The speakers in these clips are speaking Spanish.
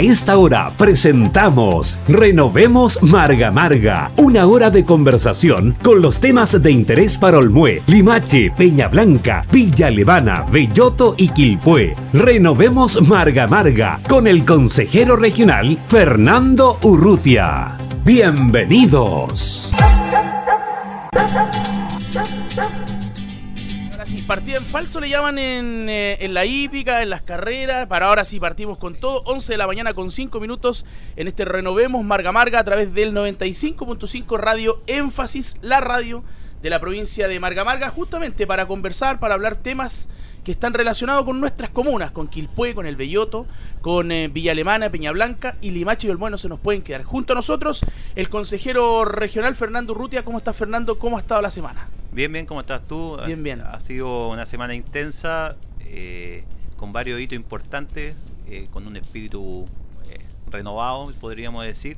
A esta hora presentamos Renovemos Marga Marga, una hora de conversación con los temas de interés para Olmué, Limache, Peña Blanca, Villa Levana, Belloto y Quilpué. Renovemos Marga Marga con el consejero regional Fernando Urrutia. Bienvenidos. Partida en falso le llaman eh, en, la hípica, en las carreras. Para ahora sí partimos con todo. 11 de la mañana con 5 minutos en este Renovemos Marga Marga a través del 95.5 Radio Énfasis, la radio de la provincia de Marga Marga, justamente para conversar, para hablar temas que están relacionados con nuestras comunas, con Quilpué, con El Belloto, con eh, Villa Alemana, Peña Blanca y Limache y Olmué no se nos pueden quedar. Junto a nosotros, el consejero regional Fernando Urrutia. ¿Cómo estás, Fernando? ¿Cómo ha estado la semana? Bien, bien, ¿cómo estás tú? Bien, bien. Ha sido una semana intensa, eh, con varios hitos importantes, eh, con un espíritu renovado, podríamos decir.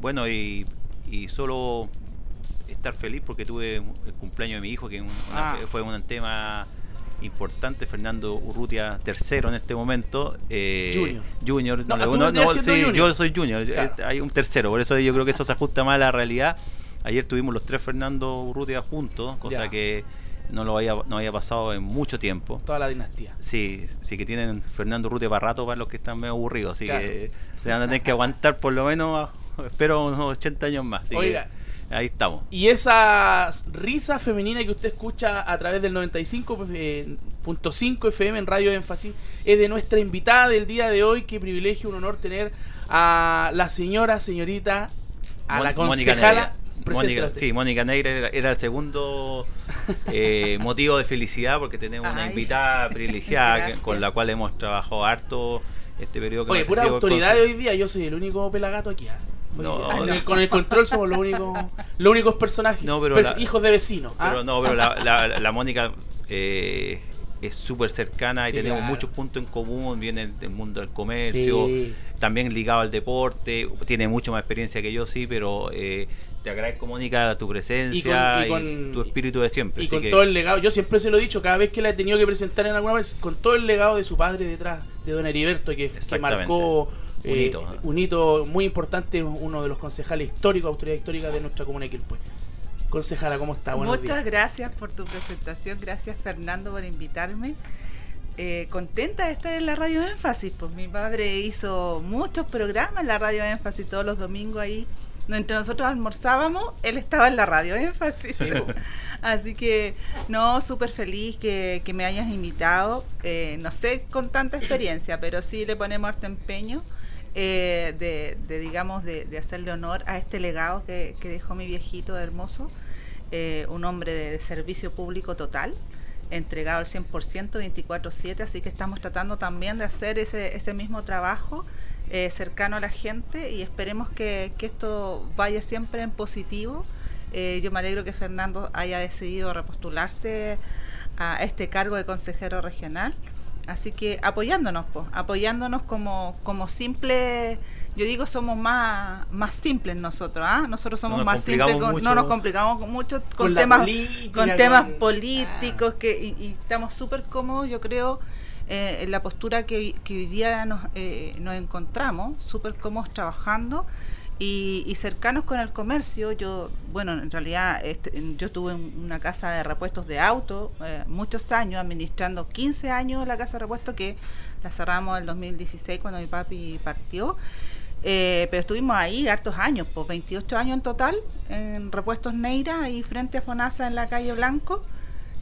Bueno, y, solo estar feliz porque tuve el cumpleaños de mi hijo, que ah. fue un tema importante, Fernando Urrutia tercero en este momento. Eh, junior. Junior. No, yo soy Junior. Hay un tercero, por eso yo creo que eso se ajusta más a la realidad. Ayer tuvimos los tres Fernando Urrutia juntos, cosa que no lo había, no había pasado en mucho tiempo. Toda la dinastía. Sí, sí que tienen Fernando Urrutia para rato para los que están medio aburridos, así que se van a tener que aguantar por lo menos, espero unos 80 años más. Oiga, Ahí estamos. Y esa risa femenina que usted escucha a través del 95.5 FM en Radio Énfasis es de nuestra invitada del día de hoy. Qué privilegio, un honor tener a la señora, señorita, a la concejala. Mónica, sí, Mónica Negra era, el segundo eh, motivo de felicidad porque tenemos una invitada privilegiada con la cual hemos trabajado harto este periodo. Oye, pura autoridad de hoy día, yo soy el único pelagato aquí. ¿Ah? con el control somos los únicos, los únicos personajes. hijos de vecinos. ¿ah? Pero no, pero la, Mónica eh, es súper cercana y tenemos muchos puntos en común. Viene del mundo del comercio, también ligado al deporte. Tiene mucho más experiencia que yo, sí, pero eh, te agradezco, Mónica, tu presencia y, tu espíritu de siempre. Y con todo el legado, yo siempre se lo he dicho, cada vez que la he tenido que presentar en alguna vez, con todo el legado de su padre detrás, de don Heriberto, que, que marcó eh, un, hito, muy importante, uno de los concejales históricos, autoridad histórica de nuestra comuna de Quilpue. Concejala, ¿cómo está? Muchas gracias por tu presentación, gracias Fernando por invitarme. Eh, contenta de estar en la Radio Énfasis, pues mi padre hizo muchos programas en la Radio Énfasis todos los domingos ahí. Entre nosotros almorzábamos, él estaba en la radio énfasis. Así que, no, súper feliz que, me hayas invitado. Eh, no sé con tanta experiencia, pero sí le ponemos harto empeño. Eh, de, digamos, de, hacerle honor a este legado que, dejó mi viejito hermoso, eh, un hombre de, servicio público total, entregado al 100%, 24/7, así que estamos tratando también de hacer ese, ese mismo trabajo eh, cercano a la gente y esperemos que, que esto vaya siempre en positivo. yo me alegro que Fernando haya decidido repostularse a este cargo de consejero regional. Así que apoyándonos, pues, apoyándonos como, como simple, yo digo somos más, más simples nosotros, ¿ah? Nosotros somos más simples, no nos complicamos mucho con, temas, con temas políticos que, y, estamos súper cómodos, yo creo, eh, en la postura que, que hoy día nos, eh, nos encontramos, súper cómodos trabajando y, cercanos con el comercio. Yo, bueno, en realidad este, yo tuve una casa de repuestos de auto eh, muchos años, administrando 15 años la casa de repuestos que la cerramos en el 2016 cuando mi papi partió. Eh, pero estuvimos ahí hartos años, pues 28 años en total, en Repuestos Neira, y frente a Fonasa en la calle Blanco.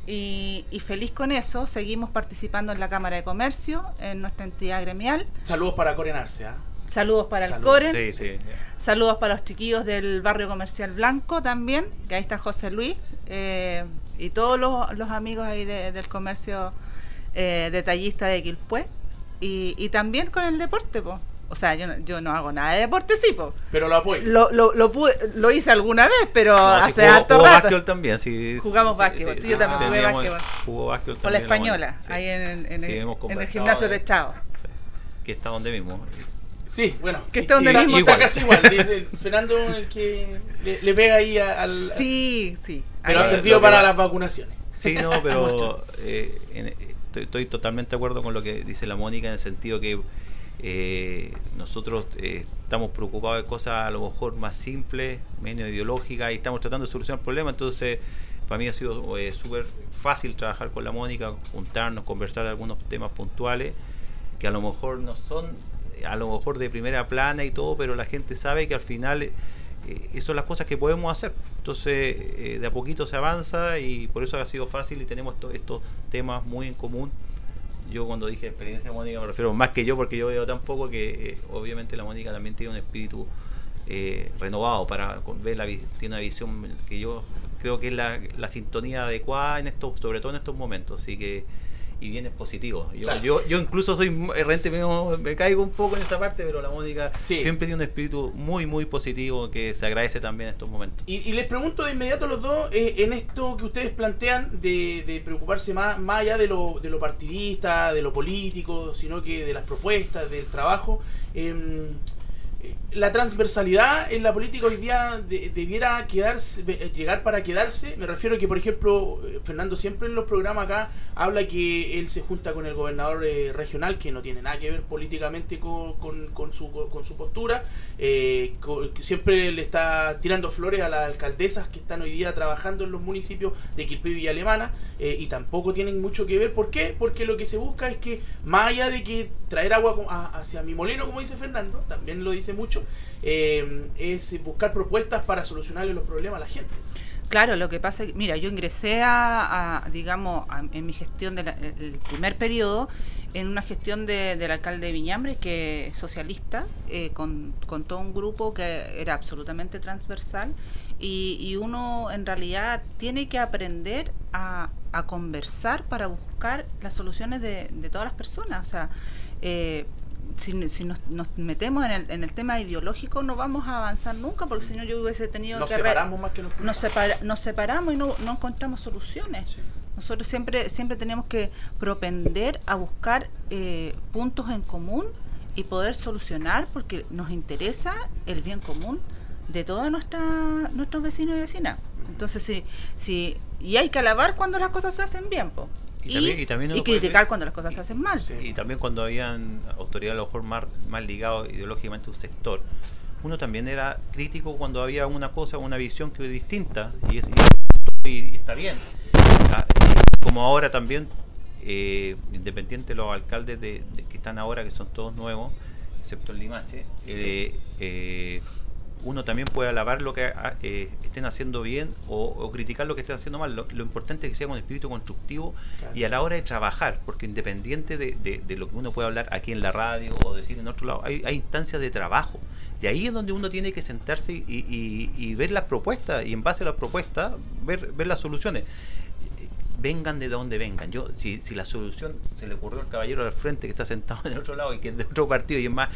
Y, feliz con eso, seguimos participando en la Cámara de Comercio, en nuestra entidad gremial. Saludos para Corenarse. ¿ah? Saludos para el Core. Saludos para los chiquillos del barrio comercial Blanco también, que ahí está José Luis. Eh, y todos los, amigos ahí del comercio eh, detallista de Quilpué. Y, también con el deporte, pues. O sea, yo no, yo no hago nada de deporte, sí, po. Pero lo apoyo. Lo, lo, lo, hice alguna vez, pero hace harto rato. también, sí. Jugamos básquetbol, sí, yo también jugué básquetbol. Jugó básquetbol Con la española, ahí en, en, el, gimnasio de Chavo. Que está donde mismo. Sí, bueno. Que está donde mismo. Está casi igual. Dice Fernando el que le, pega ahí al. Sí, sí. Pero ha servido para las vacunaciones. Sí, no, pero eh, estoy, totalmente de acuerdo con lo que dice la Mónica en el sentido que Eh, nosotros eh, estamos preocupados de cosas a lo mejor más simples, menos ideológicas, y estamos tratando de solucionar problemas. Entonces, para mí ha sido eh, súper fácil trabajar con la Mónica, juntarnos, conversar de algunos temas puntuales que a lo mejor no son, a lo mejor de primera plana y todo, pero la gente sabe que al final esas son las cosas que podemos hacer. Entonces, de a poquito se avanza y por eso ha sido fácil y tenemos estos temas muy en común yo cuando dije experiencia Mónica me refiero más que yo porque yo veo tampoco que eh, obviamente la Mónica también tiene un espíritu eh, renovado para ver la tiene una visión que yo creo que es la, la sintonía adecuada en esto sobre todo en estos momentos así que y bien es positivo. Yo, yo, incluso soy errante, me, me, caigo un poco en esa parte, pero la Mónica siempre tiene un espíritu muy, muy positivo que se agradece también en estos momentos. Y, les pregunto de inmediato a los dos, eh, en esto que ustedes plantean de, de preocuparse más, más allá de lo, de lo partidista, de lo político, sino que de las propuestas, del trabajo. Eh, la transversalidad en la política hoy día debiera quedarse, llegar para quedarse. Me refiero que, por ejemplo, eh, Fernando siempre en los programas acá habla que él se junta con el gobernador eh, regional, que no tiene nada que ver políticamente con, con, su, con su postura. Eh, siempre le está tirando flores a las alcaldesas que están hoy día trabajando en los municipios de Quilpé y Alemana y tampoco tienen mucho que ver. ¿Por qué? Porque lo que se busca es que, más allá de que traer agua hacia mi molino, como dice Fernando, también lo dice mucho, eh, es buscar propuestas para solucionarle los problemas a la gente. Claro, lo que pasa es mira, yo ingresé a, digamos, en mi gestión del primer periodo, en una gestión del alcalde de Viñambre, que es socialista, eh, con, todo un grupo que era absolutamente transversal, y, uno en realidad tiene que aprender a, conversar para buscar las soluciones de, de todas las personas. O sea, eh, si, si nos, metemos en el, en el, tema ideológico no vamos a avanzar nunca porque si no yo hubiese tenido nos separamos más que nos, nos, separamos y no, no encontramos soluciones. Nosotros siempre siempre tenemos que propender a buscar eh, puntos en común y poder solucionar porque nos interesa el bien común de todos nuestros vecinos y vecinas. Entonces si si y hay que alabar cuando las cosas se hacen bien pues y, también, criticar cuando las cosas se hacen mal. Y también cuando habían autoridades a lo mejor más, más ligados ideológicamente a un sector, uno también era crítico cuando había una cosa, una visión que era distinta, y, y, está bien. Ah, como ahora también, eh, independiente de los alcaldes de, que están ahora, que son todos nuevos, excepto el Limache, eh, eh, uno también puede alabar lo que ah, eh, estén haciendo bien o, criticar lo que estén haciendo mal. Lo, importante es que sea con espíritu constructivo y a la hora de trabajar, porque independiente de, lo que uno puede hablar aquí en la radio o decir en otro lado, hay, instancias de trabajo. Y ahí es donde uno tiene que sentarse y, ver las propuestas y en base a las propuestas ver, ver las soluciones vengan de donde vengan. Yo, si, si la solución se le ocurrió al caballero al frente que está sentado en el otro lado y que es de otro partido y es más,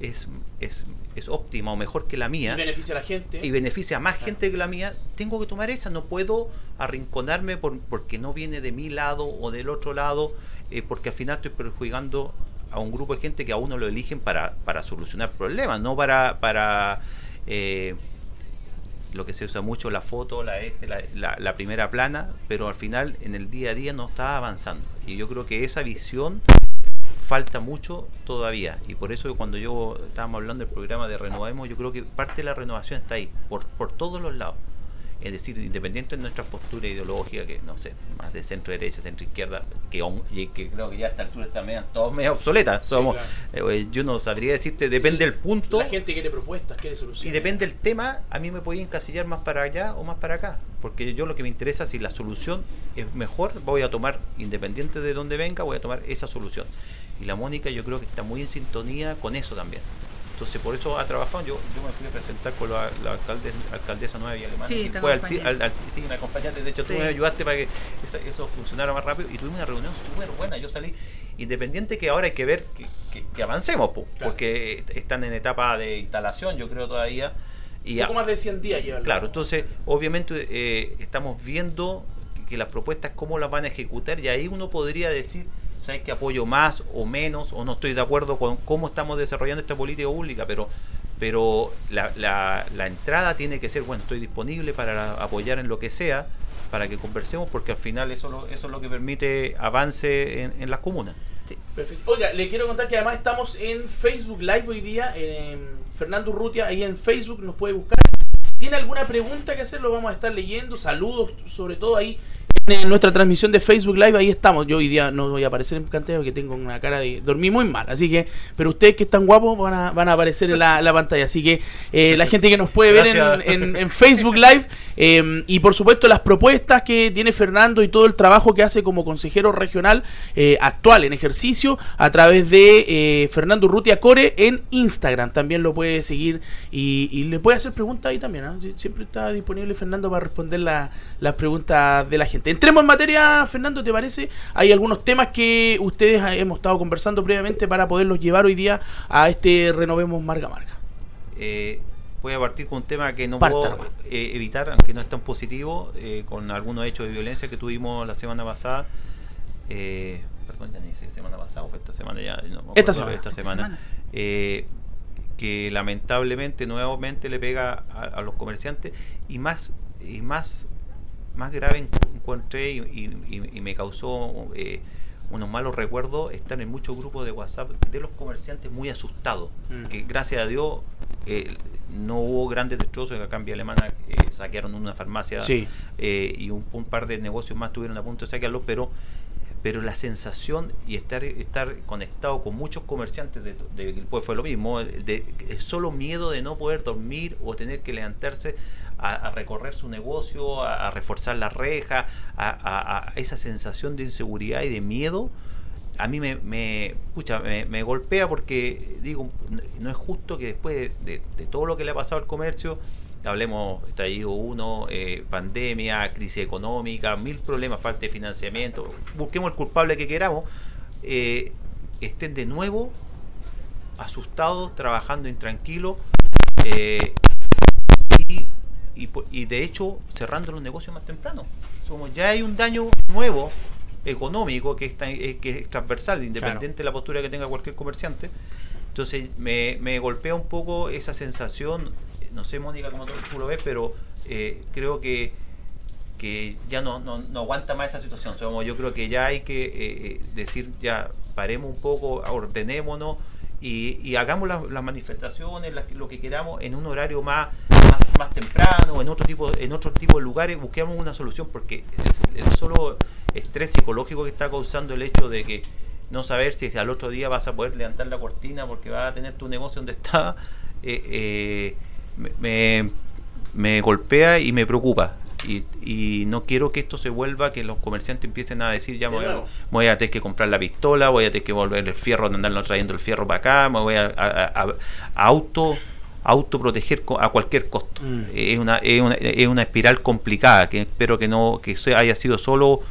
es, es, es óptima o mejor que la mía. Y beneficia a la gente. Y beneficia a más gente que la mía. Tengo que tomar esa. No puedo arrinconarme por, porque no viene de mi lado o del otro lado, eh, porque al final estoy perjudicando a un grupo de gente que a uno lo eligen para, para solucionar problemas, no para, para eh, lo que se usa mucho, la foto, la, este, la, la, primera plana, pero al final en el día a día no está avanzando. Y yo creo que esa visión falta mucho todavía. Y por eso cuando yo estábamos hablando del programa de Renovemos, yo creo que parte de la renovación está ahí, por, por todos los lados. Es decir, independiente de nuestra postura ideológica, que no sé, más de centro derecha, centro izquierda, que, que creo que ya a esta altura está medio, todos medio obsoletas. Somos, eh, yo no sabría decirte, depende del punto. La gente quiere propuestas, quiere soluciones. Y depende del tema, a mí me podía encasillar más para allá o más para acá. Porque yo lo que me interesa, si la solución es mejor, voy a tomar, independiente de dónde venga, voy a tomar esa solución. Y la Mónica yo creo que está muy en sintonía con eso también. Entonces por eso ha trabajado, yo, yo me fui a presentar con la, alcaldesa nueva y alemana. Sí, fue al, al, sí, me acompañaste, de hecho tú me ayudaste para que eso funcionara más rápido y tuvimos una reunión súper buena. Yo salí independiente que ahora hay que ver que, avancemos, porque están en etapa de instalación, yo creo todavía. Y Un poco más de 100 días llevan. Claro, entonces obviamente eh, estamos viendo que las propuestas cómo las van a ejecutar y ahí uno podría decir ¿sabes que apoyo más o menos? O no estoy de acuerdo con cómo estamos desarrollando esta política pública, pero pero la, la, entrada tiene que ser, bueno, estoy disponible para apoyar en lo que sea, para que conversemos, porque al final eso, eso es lo que permite avance en, en las comunas. Perfecto. Oiga, le quiero contar que además estamos en Facebook Live hoy día. Fernando Urrutia, ahí en Facebook nos puede buscar. Si tiene alguna pregunta que hacer, lo vamos a estar leyendo. Saludos, sobre todo ahí en nuestra transmisión de Facebook Live, ahí estamos. Yo hoy día no voy a aparecer en pantalla porque tengo una cara de. Dormí muy mal, así que. Pero ustedes que están guapos van a, van a aparecer en la, pantalla. Así que eh, la gente que nos puede ver en, Facebook Live eh, y por supuesto las propuestas que tiene Fernando y todo el trabajo que hace como consejero regional eh, actual en ejercicio a través de Fernando Urrutia Core en Instagram. También lo puede seguir y, le puede hacer preguntas ahí también. ¿ah? Siempre está disponible Fernando para responder las preguntas de la gente. Entremos en materia, Fernando, ¿te parece? Hay algunos temas que ustedes hemos estado conversando previamente para poderlos llevar hoy día a este Renovemos Marga Marga. Eh, voy a partir con un tema que no puedo eh, evitar, aunque no es tan positivo, eh, con algunos hechos de violencia que tuvimos la semana pasada. Eh, perdón, semana pasada o esta semana ya. esta semana. Esta semana. que lamentablemente nuevamente le pega a, a, los comerciantes y más y más más grave encontré y, me causó eh, unos malos recuerdos estar en muchos grupos de WhatsApp de los comerciantes muy asustados, mm. que gracias a Dios eh, no hubo grandes destrozos, acá en Vía Alemana eh, saquearon una farmacia y un, par de negocios más tuvieron a punto de saquearlo, pero pero la sensación y estar estar conectado con muchos comerciantes de, pues fue lo mismo de, solo miedo de no poder dormir o tener que levantarse a, recorrer su negocio, a, reforzar la reja, a, esa sensación de inseguridad y de miedo, a mí me, me, me, golpea porque digo, no es justo que después de, todo lo que le ha pasado al comercio, hablemos, estallido uno, eh, pandemia, crisis económica, mil problemas, falta de financiamiento, busquemos el culpable que queramos, eh, estén de nuevo asustados, trabajando intranquilos. Eh, y, de hecho cerrando los negocios más temprano. Como ya hay un daño nuevo económico que, está, eh, que es transversal, independiente de la postura que tenga cualquier comerciante. Entonces me, me, golpea un poco esa sensación, no sé Mónica cómo tú lo ves, pero eh, creo que, que ya no, no, no, aguanta más esa situación. yo creo que ya hay que eh, decir, ya paremos un poco, ordenémonos y, y hagamos las, manifestaciones, lo que queramos en un horario más más temprano, en otro tipo, en otro tipo de lugares, busquemos una solución porque el, solo estrés psicológico que está causando el hecho de que no saber si al otro día vas a poder levantar la cortina porque vas a tener tu negocio donde estaba, eh, eh, me, golpea y me preocupa. Y, no quiero que esto se vuelva, que los comerciantes empiecen a decir, ya me voy a, tener que comprar la pistola, voy a tener que volver el fierro, andarlo trayendo el fierro para acá, me voy a, a auto autoproteger a cualquier costo. Mm. Es, una, es, una, es, una, espiral complicada que espero que no que haya sido solo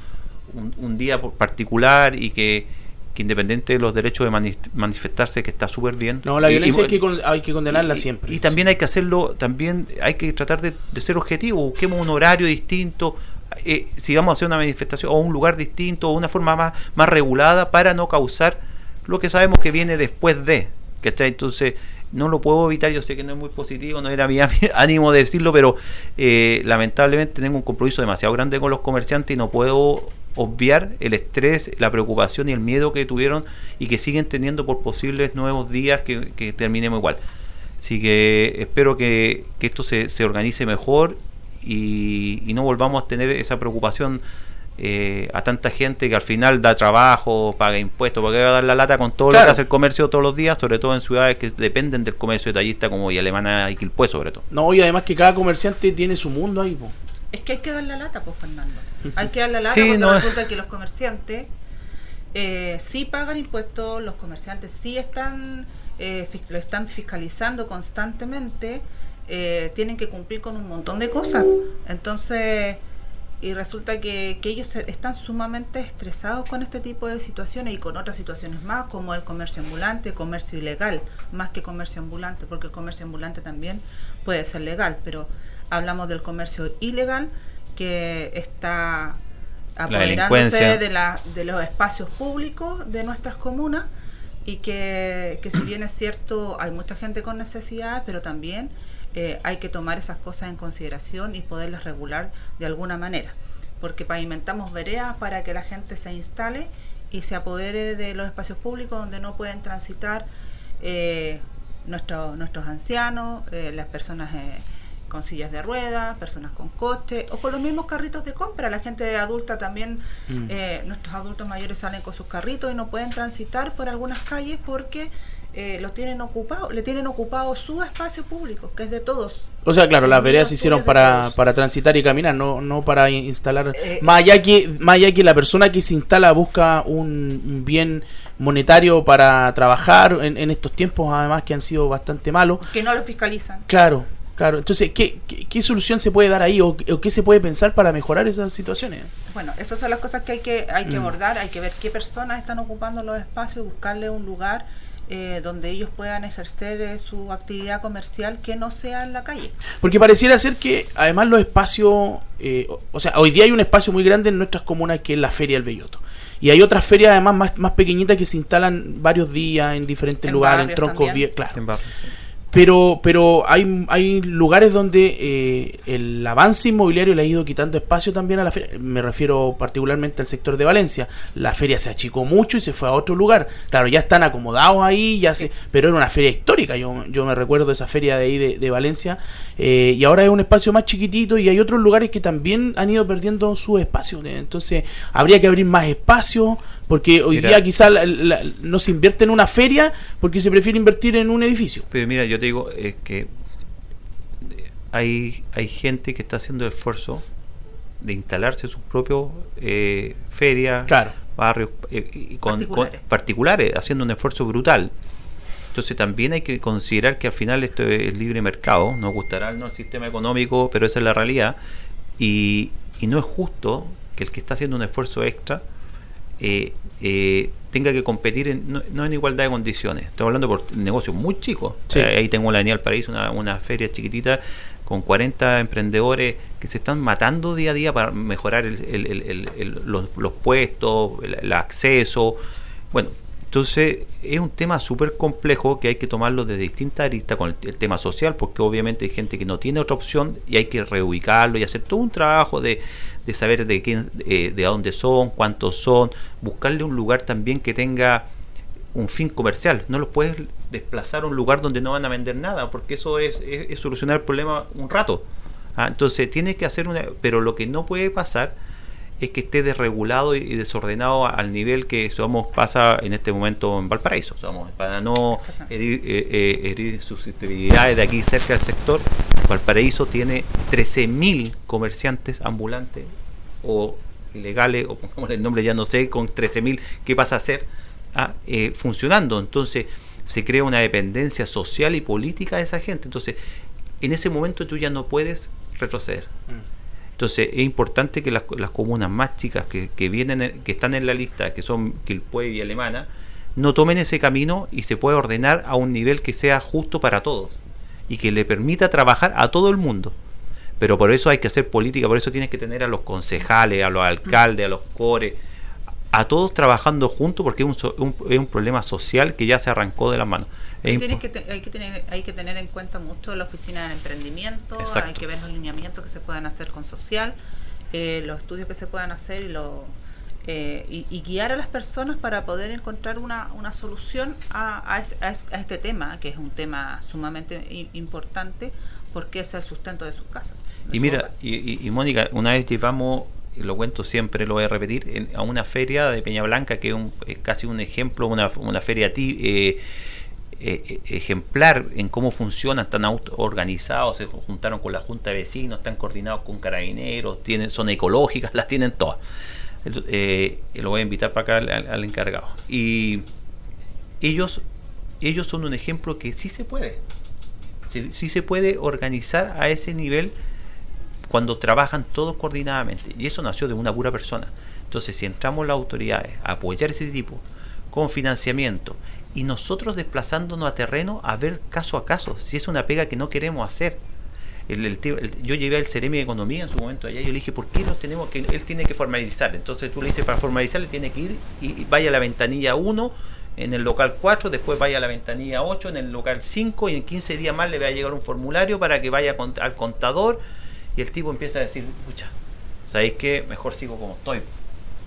un, día particular y que, que, independiente de los derechos de manifestarse que está súper bien. No, la violencia hay, que hay que condenarla siempre. Y, también hay que hacerlo, también hay que tratar de, ser objetivo, busquemos un horario distinto. Eh, si vamos a hacer una manifestación o un lugar distinto o una forma más, más regulada para no causar lo que sabemos que viene después de. que está Entonces, no lo puedo evitar, yo sé que no es muy positivo, no era mi ánimo de decirlo, pero eh, lamentablemente tengo un compromiso demasiado grande con los comerciantes y no puedo obviar el estrés, la preocupación y el miedo que tuvieron y que siguen teniendo por posibles nuevos días que, terminemos igual. Así que espero que, esto se, se organice mejor y, y no volvamos a tener esa preocupación eh, a tanta gente que al final da trabajo, paga impuestos, porque va a dar la lata con todo lo que hace el comercio todos los días, sobre todo en ciudades que dependen del comercio detallista como y Alemana y Quilpue sobre todo. No, y además que cada comerciante tiene su mundo ahí. Es que hay que dar la lata, pues Fernando. Hay que dar la lata porque resulta que los comerciantes eh, sí pagan impuestos, los comerciantes sí están, eh, lo están fiscalizando constantemente, eh, tienen que cumplir con un montón de cosas. Entonces y resulta que, que, ellos están sumamente estresados con este tipo de situaciones y con otras situaciones más, como el comercio ambulante, comercio ilegal, más que comercio ambulante, porque el comercio ambulante también puede ser legal, pero hablamos del comercio ilegal que está apoderándose de, la, de los espacios públicos de nuestras comunas y que, que si bien es cierto, hay mucha gente con necesidad, pero también eh, hay que tomar esas cosas en consideración y poderlas regular de alguna manera. Porque pavimentamos veredas para que la gente se instale y se apodere de los espacios públicos donde no pueden transitar eh, nuestros nuestros ancianos, eh, las personas eh, con sillas de ruedas, personas con coche o con los mismos carritos de compra. La gente adulta también, Mm. eh, nuestros adultos mayores salen con sus carritos y no pueden transitar por algunas calles porque eh, lo tienen ocupado, le tienen ocupado su espacio público, que es de todos. O sea, claro, las veredas se hicieron para, para transitar y caminar, no, no para in- instalar. Eh, más, allá que, más allá que la persona que se instala busca un, un bien monetario para trabajar en, en estos tiempos, además que han sido bastante malos. Que no lo fiscalizan. Claro, claro. Entonces, ¿qué, qué, qué solución se puede dar ahí o, o qué se puede pensar para mejorar esas situaciones? Bueno, esas son las cosas que hay que, hay que Mm. abordar, hay que ver qué personas están ocupando los espacios, buscarle un lugar eh, donde ellos puedan ejercer eh, su actividad comercial que no sea en la calle. Porque pareciera ser que además los espacios, eh, o, o sea, hoy día hay un espacio muy grande en nuestras comunas que es la Feria del Belloto. Y hay otras ferias además más, más pequeñitas que se instalan varios días en diferentes En lugares, en troncos, vie- claro. En barrio. Pero, pero hay, hay lugares donde eh, el avance inmobiliario le ha ido quitando espacio también a la feria. Me refiero particularmente al sector de Valencia. La feria se achicó mucho y se fue a otro lugar. Claro, ya están acomodados ahí, ya se, pero era una feria histórica. Yo, yo me recuerdo de esa feria de ahí de, de Valencia. eh, y ahora es un espacio más chiquitito y hay otros lugares que también han ido perdiendo su espacio. Entonces, habría que abrir más espacio porque hoy Mira. día quizás no se invierte en una feria porque se prefiere invertir en un edificio. Pero mira, yo te digo es que hay, hay gente que está haciendo el esfuerzo de instalarse sus propios eh, ferias, Claro. barrios eh, y con, con- Particulares. particulares, haciendo un esfuerzo brutal. Entonces también hay que considerar que al final esto es libre mercado, nos gustará no el sistema económico, pero esa es la realidad. Y, y no es justo que el que está haciendo un esfuerzo extra eh, eh, tenga que competir en, no, no en igualdad de condiciones. Estoy hablando por negocios muy chicos. Sí. Eh, ahí tengo la Avenida del Paraíso, una, una feria chiquitita con 40 emprendedores que se están matando día a día para mejorar el- los, los puestos, el, acceso. Bueno, entonces es un tema súper complejo que hay que tomarlo de distintas aristas con el, el tema social, porque obviamente hay gente que no tiene otra opción y hay que reubicarlo y hacer todo un trabajo de, de saber de quién, eh, de dónde son, cuántos son, buscarle un lugar también que tenga un fin comercial. No los puedes desplazar a un lugar donde no van a vender nada, porque eso es, es- es solucionar el problema un rato. Ah, Entonces tienes que hacer una... Pero lo que no puede pasar es que esté desregulado y desordenado al nivel que somos pasa en este momento en Valparaíso. Somos, para no herir, eh, herir susceptibilidades de aquí cerca del sector, Valparaíso tiene 13.000 comerciantes ambulantes o ilegales, o pongamos el nombre ya no sé, con 13.000, ¿qué pasa a ser? Ah, eh, funcionando. Entonces se crea una dependencia social y política de esa gente. Entonces, en ese momento tú ya no puedes retroceder. Entonces es importante que las, comunas más chicas que, que vienen, en- que están en la lista, que son Quilpue y Alemana, no tomen ese camino y se pueda ordenar a un nivel que sea justo para todos y que le permita trabajar a todo el mundo. Pero por eso hay que hacer política, por eso tienes que tener a los concejales, a los alcaldes, a los cores, a todos trabajando juntos porque es un, so- un- es un problema social que ya se arrancó de las manos. Que te- hay, que tener, hay que tener en cuenta mucho la oficina de emprendimiento, Exacto. hay que ver los lineamientos que se puedan hacer con social, eh, los estudios que se puedan hacer y, lo, eh, y, y guiar a las personas para poder encontrar una, una solución a, a es- a es- a este tema, que es un tema sumamente importante porque es el sustento de sus casas. Y mira, y, y- y Mónica, una vez llevamos, lo cuento siempre, lo voy a repetir, a una feria de Peña Blanca, que un- es casi un ejemplo, una, feria ti- eh, eh, ejemplar en cómo funcionan, están organizados, se juntaron con la Junta de Vecinos, están coordinados con carabineros, tienen, son ecológicas, las tienen todas. Eh, lo voy a invitar para acá al encargado. Y ellos, ellos son un ejemplo que sí se puede. Sí, sí se puede organizar a ese nivel cuando trabajan todos coordinadamente. Y eso nació de una pura persona. Entonces, si entramos las autoridades a apoyar ese tipo con financiamiento y nosotros desplazándonos a terreno a ver caso a caso, si es una pega que no queremos hacer. Yo llevé al Ceremi de Economía en su momento allá y yo le dije, ¿por qué nos tenemos que, él tiene que formalizar? Entonces tú le dices, para formalizar le tiene que ir y, y vaya a la ventanilla 1 en el local 4, después vaya a la ventanilla 8 en el local 5 y en 15 días más le va a llegar un formulario para que vaya con- al contador y el tipo empieza a decir, pucha, ¿sabéis qué? Mejor sigo como estoy.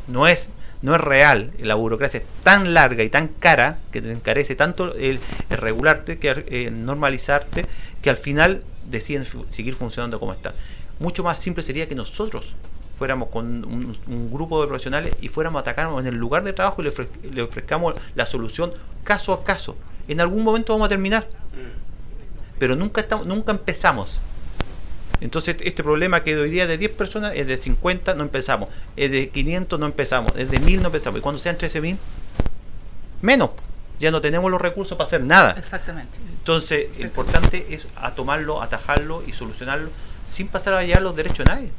no es no es real, la burocracia es tan larga y tan cara que te encarece tanto el, regularte, que eh, normalizarte, que al final deciden seguir funcionando como está. Mucho más simple sería que nosotros fuéramos con un, grupo de profesionales y fuéramos a atacarnos en el lugar de trabajo y le, le, ofrezcamos la solución caso a caso. En algún momento vamos a terminar, pero nunca, estamos, nunca empezamos. Entonces, este problema que hoy día de 10 personas es de 50, no empezamos. Es de 500, no empezamos. Es de 1000, no empezamos. Y cuando sean 13.000, menos. Ya no tenemos los recursos para hacer nada. Exactamente. Entonces, lo importante es a tomarlo, atajarlo y solucionarlo sin pasar allá los derechos de nadie.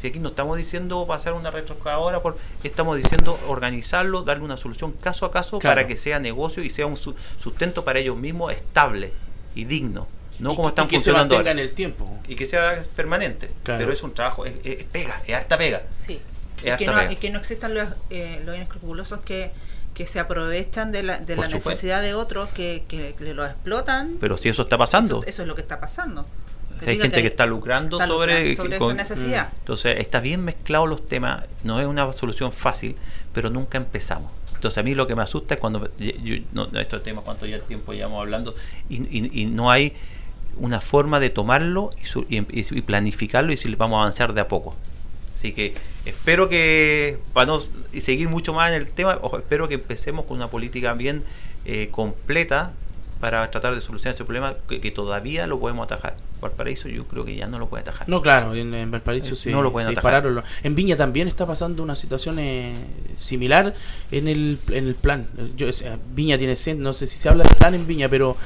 Si aquí no estamos diciendo pasar una retrocavadora, por, estamos diciendo organizarlo, darle una solución caso a caso para que sea negocio y sea un sustento para ellos mismos estable y digno. No como están que funcionando se en el tiempo. Y que sea permanente. Pero es un trabajo, es, pega, es harta pega. Sí. y, que no, que no, existan los, eh, los inescrupulosos que, que se aprovechan de la, de la necesidad de otros, que, que, lo explotan. Pero si eso está pasando. Eso, es lo que está pasando. hay gente que, está lucrando sobre, esa necesidad. Mm. Entonces, está bien mezclado los temas, no es una solución fácil, pero nunca empezamos. Entonces a mí lo que me asusta es cuando, yo, no, estos temas, cuánto ya el tiempo llevamos hablando, y, y, y no hay una forma de tomarlo y, y, planificarlo y si le vamos a avanzar de a poco. Así que espero que, para no y seguir mucho más en el tema, ojo, espero que empecemos con una política bien eh, completa para tratar de solucionar este problema que, todavía lo podemos atajar. Valparaíso yo creo que ya no lo puede atajar. No, claro, en, Valparaíso eh, sí, no lo pueden atajar. En Viña también está pasando una situación eh, similar en el, en el plan. Yo, Viña tiene, no sé si se habla de plan en Viña, pero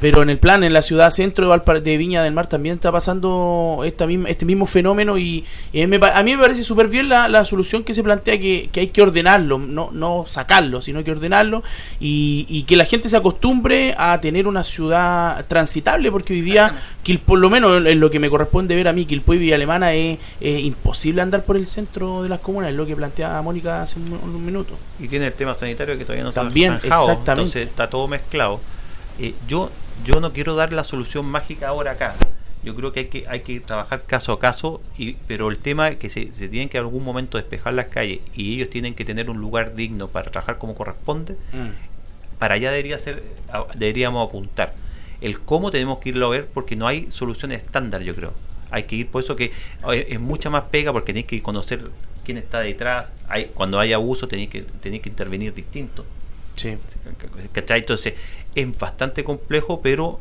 pero en el plan, en la ciudad centro de, de Viña del Mar también está pasando esta misma, este mismo fenómeno y, a mí me parece súper bien la, solución que se plantea que, hay que ordenarlo, no, no sacarlo, sino que ordenarlo y, que la gente se acostumbre a tener una ciudad transitable, porque hoy día, por lo menos en lo que me corresponde ver a mí, Quilpue y Villa Alemana es, imposible andar por el centro de las comunas, es lo que plantea Mónica hace un, minuto. Y tiene el tema sanitario que todavía no también, se ha exactamente. entonces está todo mezclado. Eh, yo yo no quiero dar la solución mágica ahora acá. Yo creo que hay que, hay que trabajar caso a caso, y, pero el tema es que se, se tienen que en algún momento despejar las calles y ellos tienen que tener un lugar digno para trabajar como corresponde. Mm. Para allá debería ser, deberíamos apuntar. El cómo tenemos que irlo a ver porque no hay soluciones estándar, yo creo. Hay que ir, por eso que es mucha más pega porque tenéis que conocer quién está detrás. Hay, cuando hay abuso tenéis que, tenéis que intervenir distinto. Sí. Entonces, es bastante complejo, pero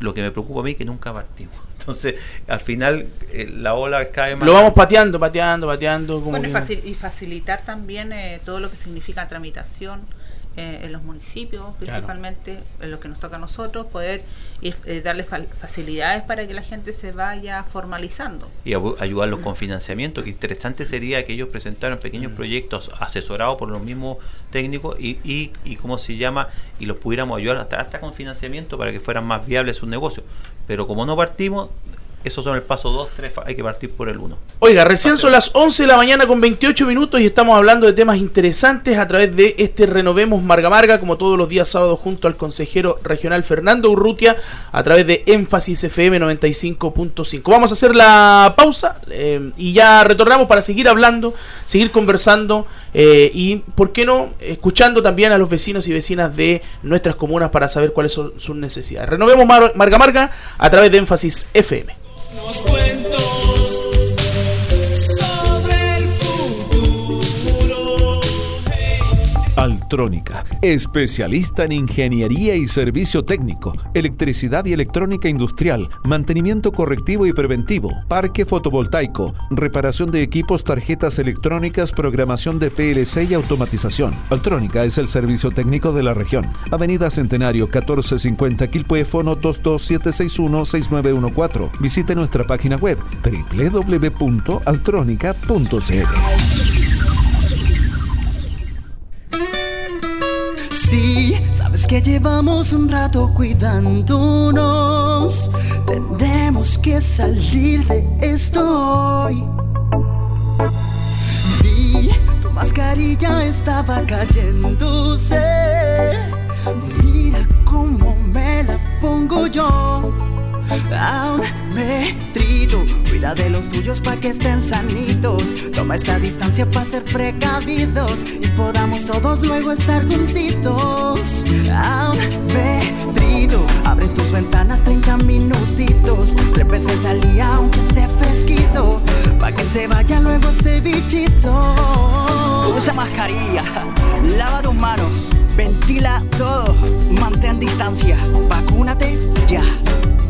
lo que me preocupa a mí es que nunca partimos. Entonces, al final, eh, la ola cae más. Lo vamos pateando, pateando, pateando. Como bueno, y facilitar también eh, todo lo que significa tramitación eh, en los municipios, principalmente en lo que nos toca a nosotros, poder eh, darle facilidades para que la gente se vaya formalizando. Y ayudarlos con financiamiento, que interesante sería que ellos presentaran pequeños mm. proyectos asesorados por los mismos técnicos y, y, y cómo se llama, y los pudiéramos ayudar hasta, hasta con financiamiento para que fueran más viables sus negocios. Pero como no partimos, esos son el paso 2, 3, hay que partir por el 1. Oiga, recién son las 11 de la mañana con 28 minutos y estamos hablando de temas interesantes a través de este Renovemos Marga Marga, como todos los días sábados junto al consejero regional Fernando Urrutia, a través de Énfasis FM 95.5. Vamos a hacer la pausa eh, y ya retornamos para seguir hablando, seguir conversando eh, y, ¿por qué no?, escuchando también a los vecinos y vecinas de nuestras comunas para saber cuáles son sus necesidades. Renovemos Marga Marga a través de Énfasis FM. Altrónica, especialista en ingeniería y servicio técnico, electricidad y electrónica industrial, mantenimiento correctivo y preventivo, parque fotovoltaico, reparación de equipos, tarjetas electrónicas, programación de PLC y automatización. Altrónica es el servicio técnico de la región. Avenida Centenario 1450 Quilpuefono 22761-6914. Visite nuestra página web www.altronica.cl. Sí, sabes que llevamos un rato cuidándonos. Tenemos que salir de esto hoy. Vi, tu mascarilla estaba cayéndose. Mira cómo me la pongo yo. A un metrito. Cuida de los tuyos pa' que estén sanitos. Toma esa distancia pa' ser precavidos y podamos todos luego estar juntitos. A un metrito. Abre tus ventanas 30 minutitos. Tres veces al día aunque esté fresquito. Pa' que se vaya luego este bichito. Usa mascarilla. Lava tus manos. Ventila todo. Mantén distancia. Vacúnate ya.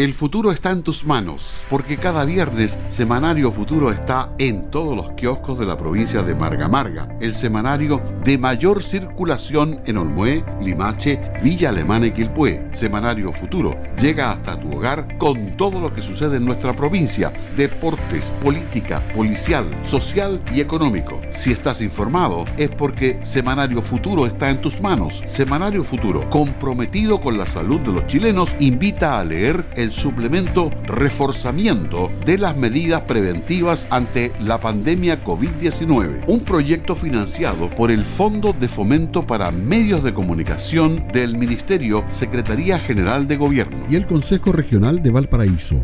El futuro está en tus manos, porque cada viernes Semanario Futuro está en todos los kioscos de la provincia de Marga Marga, el semanario de mayor circulación en Olmué, Limache, Villa Alemana y Quilpué. Semanario Futuro llega hasta tu hogar con todo lo que sucede en nuestra provincia, deportes, política, policial, social y económico. Si estás informado es porque Semanario Futuro está en tus manos. Semanario Futuro, comprometido con la salud de los chilenos, invita a leer el suplemento Reforzamiento de las medidas preventivas ante la pandemia COVID-19, un proyecto financiado por el Fondo de Fomento para Medios de Comunicación del Ministerio Secretaría General de Gobierno y el Consejo Regional de Valparaíso.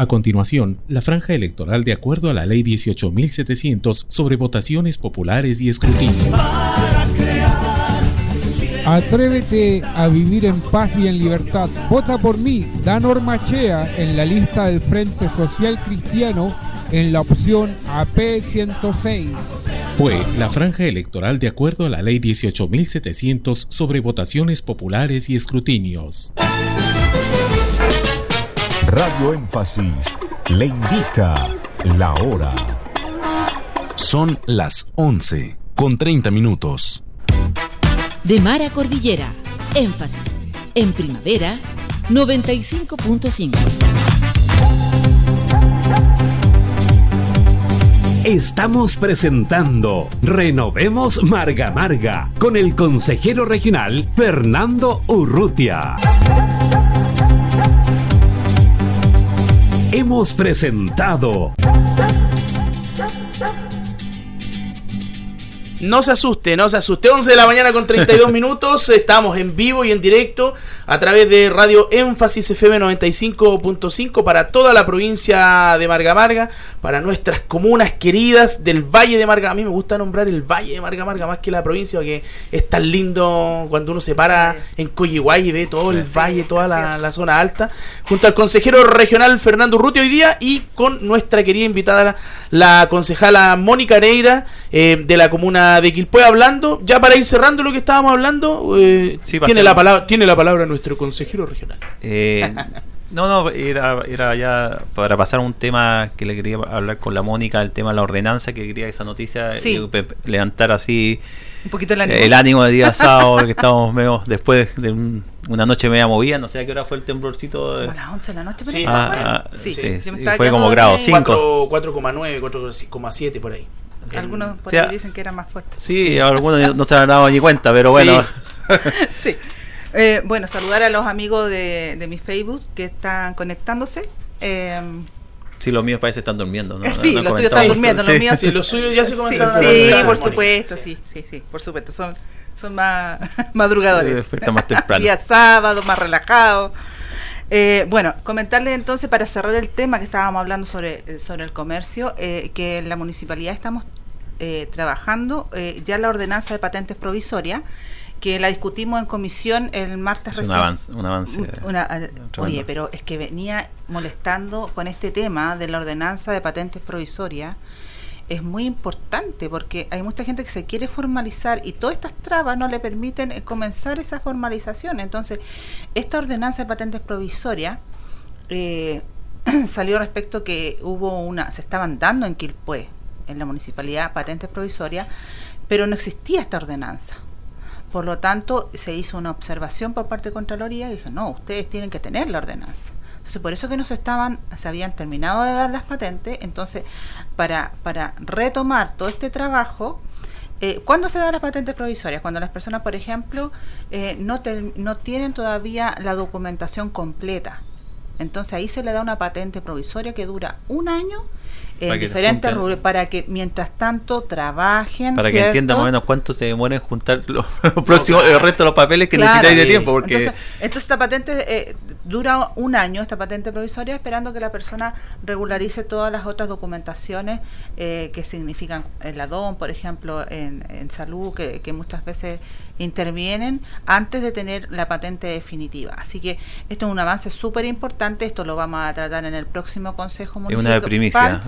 A continuación, la franja electoral de acuerdo a la Ley 18.700 sobre votaciones populares y escrutinios. Atrévete a vivir en paz y en libertad. Vota por mí, Danor Machea, en la lista del Frente Social Cristiano en la opción AP 106. Fue la franja electoral de acuerdo a la Ley 18.700 sobre votaciones populares y escrutinios. Radio Énfasis le indica la hora. Son las 11 con 30 minutos. De mar a cordillera. Énfasis. En primavera, 95.5. Estamos presentando Renovemos Marga Marga con el consejero regional Fernando Urrutia. Hemos presentado No se asuste, no se asuste. 11 de la mañana con 32 minutos. Estamos en vivo y en directo a través de Radio Énfasis FM 95.5 para toda la provincia de Marga Marga, para nuestras comunas queridas del Valle de Marga. A mí me gusta nombrar el Valle de Marga Marga más que la provincia porque es tan lindo cuando uno se para en Coyihuay y ve todo el valle, toda la, la zona alta, junto al consejero regional Fernando Urrutia hoy día y con nuestra querida invitada, la, la concejala Mónica Neira eh, de la comuna de Quilpue hablando, ya para ir cerrando lo que estábamos hablando, eh, Sí, tiene, la palabra, tiene la palabra nuestro consejero regional. Eh, no, no, era, era ya para pasar a un tema que le quería hablar con la Mónica, el tema de la ordenanza, que quería esa noticia Sí. eh, pe- levantar así Un poquito el ánimo. el ánimo de día sábado, que estamos medio después de un- una noche media movida, no sé a qué hora fue el temblorcito. de- Como a las 11 de la noche, Sí. parece, Ah, bueno. ah, sí, sí, fue como grado dormida. cinco. 4,9, 4,7 por ahí. Algunos por O sea, ahí dicen que era más fuerte. Sí, algunos no se han dado ni cuenta, pero bueno. Sí. Eh, bueno, saludar a los amigos de, de mi Facebook que están conectándose. Eh, Sí, los míos parece que están durmiendo. ¿no? Eh, sí, No los tuyos están durmiendo, los Sí. míos Sí, los suyos ya se sí, comenzaron a sí, por supuesto, sí, sí, sí, por supuesto. Son, son más madrugadores. Sí, más temprano. Día sábado, más relajado. Eh, bueno, comentarles entonces para cerrar el tema que estábamos hablando sobre, eh, sobre el comercio, eh, que en la municipalidad estamos eh, trabajando eh, ya la ordenanza de patentes provisoria, que la discutimos en comisión el martes Es un recién. avance. Un avance Una- tremendo. oye, pero es que venía molestando con este tema de la ordenanza de patentes provisoria. Es muy importante porque hay mucha gente que se quiere formalizar y todas estas trabas no le permiten eh, comenzar esa formalización. Entonces, esta ordenanza de patentes provisoria eh, salió respecto que hubo una, se estaban dando en Quilpué, en la municipalidad, patentes provisorias, pero no existía esta ordenanza. Por lo tanto, se hizo una observación por parte de Contraloría y dije, no, ustedes tienen que tener la ordenanza. Entonces, por eso que no se estaban, se habían terminado de dar las patentes, entonces, para, para retomar todo este trabajo, eh, ¿cuándo se dan las patentes provisorias? Cuando las personas, por ejemplo, eh, no, no tienen todavía la documentación completa. Entonces ahí se le da una patente provisoria que dura un año en Para que diferentes rubros para que mientras tanto trabajen. Para que ¿cierto? entienda más o menos cuánto se demora en juntar los, los próximos, el resto de los papeles que Claro. necesitáis de tiempo. Porque Entonces, entonces esta patente eh, dura un año, esta patente provisoria, esperando que la persona regularice todas las otras documentaciones eh, que significan el ADON, por ejemplo, en, en salud, que, que muchas veces intervienen antes de tener la patente definitiva. Así que esto es un avance súper importante, esto lo vamos a tratar en el próximo Consejo es Municipal. una primicia.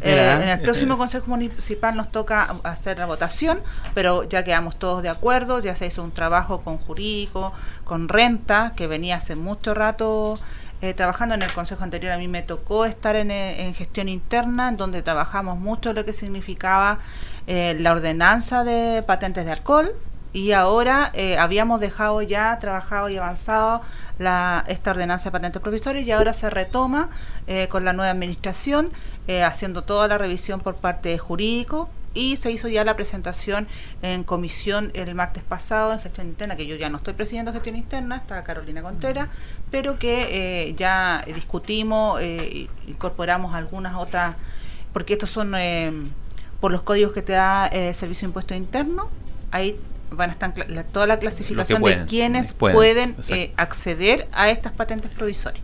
Eh, en el próximo Consejo Municipal nos toca hacer la votación, pero ya quedamos todos de acuerdo, ya se hizo un trabajo con jurídico, con renta, que venía hace mucho rato eh, trabajando en el Consejo anterior. A mí me tocó estar en, eh, en gestión interna, en donde trabajamos mucho lo que significaba eh, la ordenanza de patentes de alcohol. Y ahora eh, habíamos dejado ya trabajado y avanzado la, esta ordenanza de patentes provisorias y ahora se retoma eh, con la nueva administración, eh, haciendo toda la revisión por parte de jurídico y se hizo ya la presentación en comisión el martes pasado en gestión interna, que yo ya no estoy presidiendo gestión interna, está Carolina Contreras, pero que eh, ya discutimos, eh, incorporamos algunas otras, porque estos son eh, por los códigos que te da eh, Servicio de Impuesto Interno, ahí van a estar la- toda la clasificación pueden, de quienes pueden, eh, acceder a estas patentes provisorias.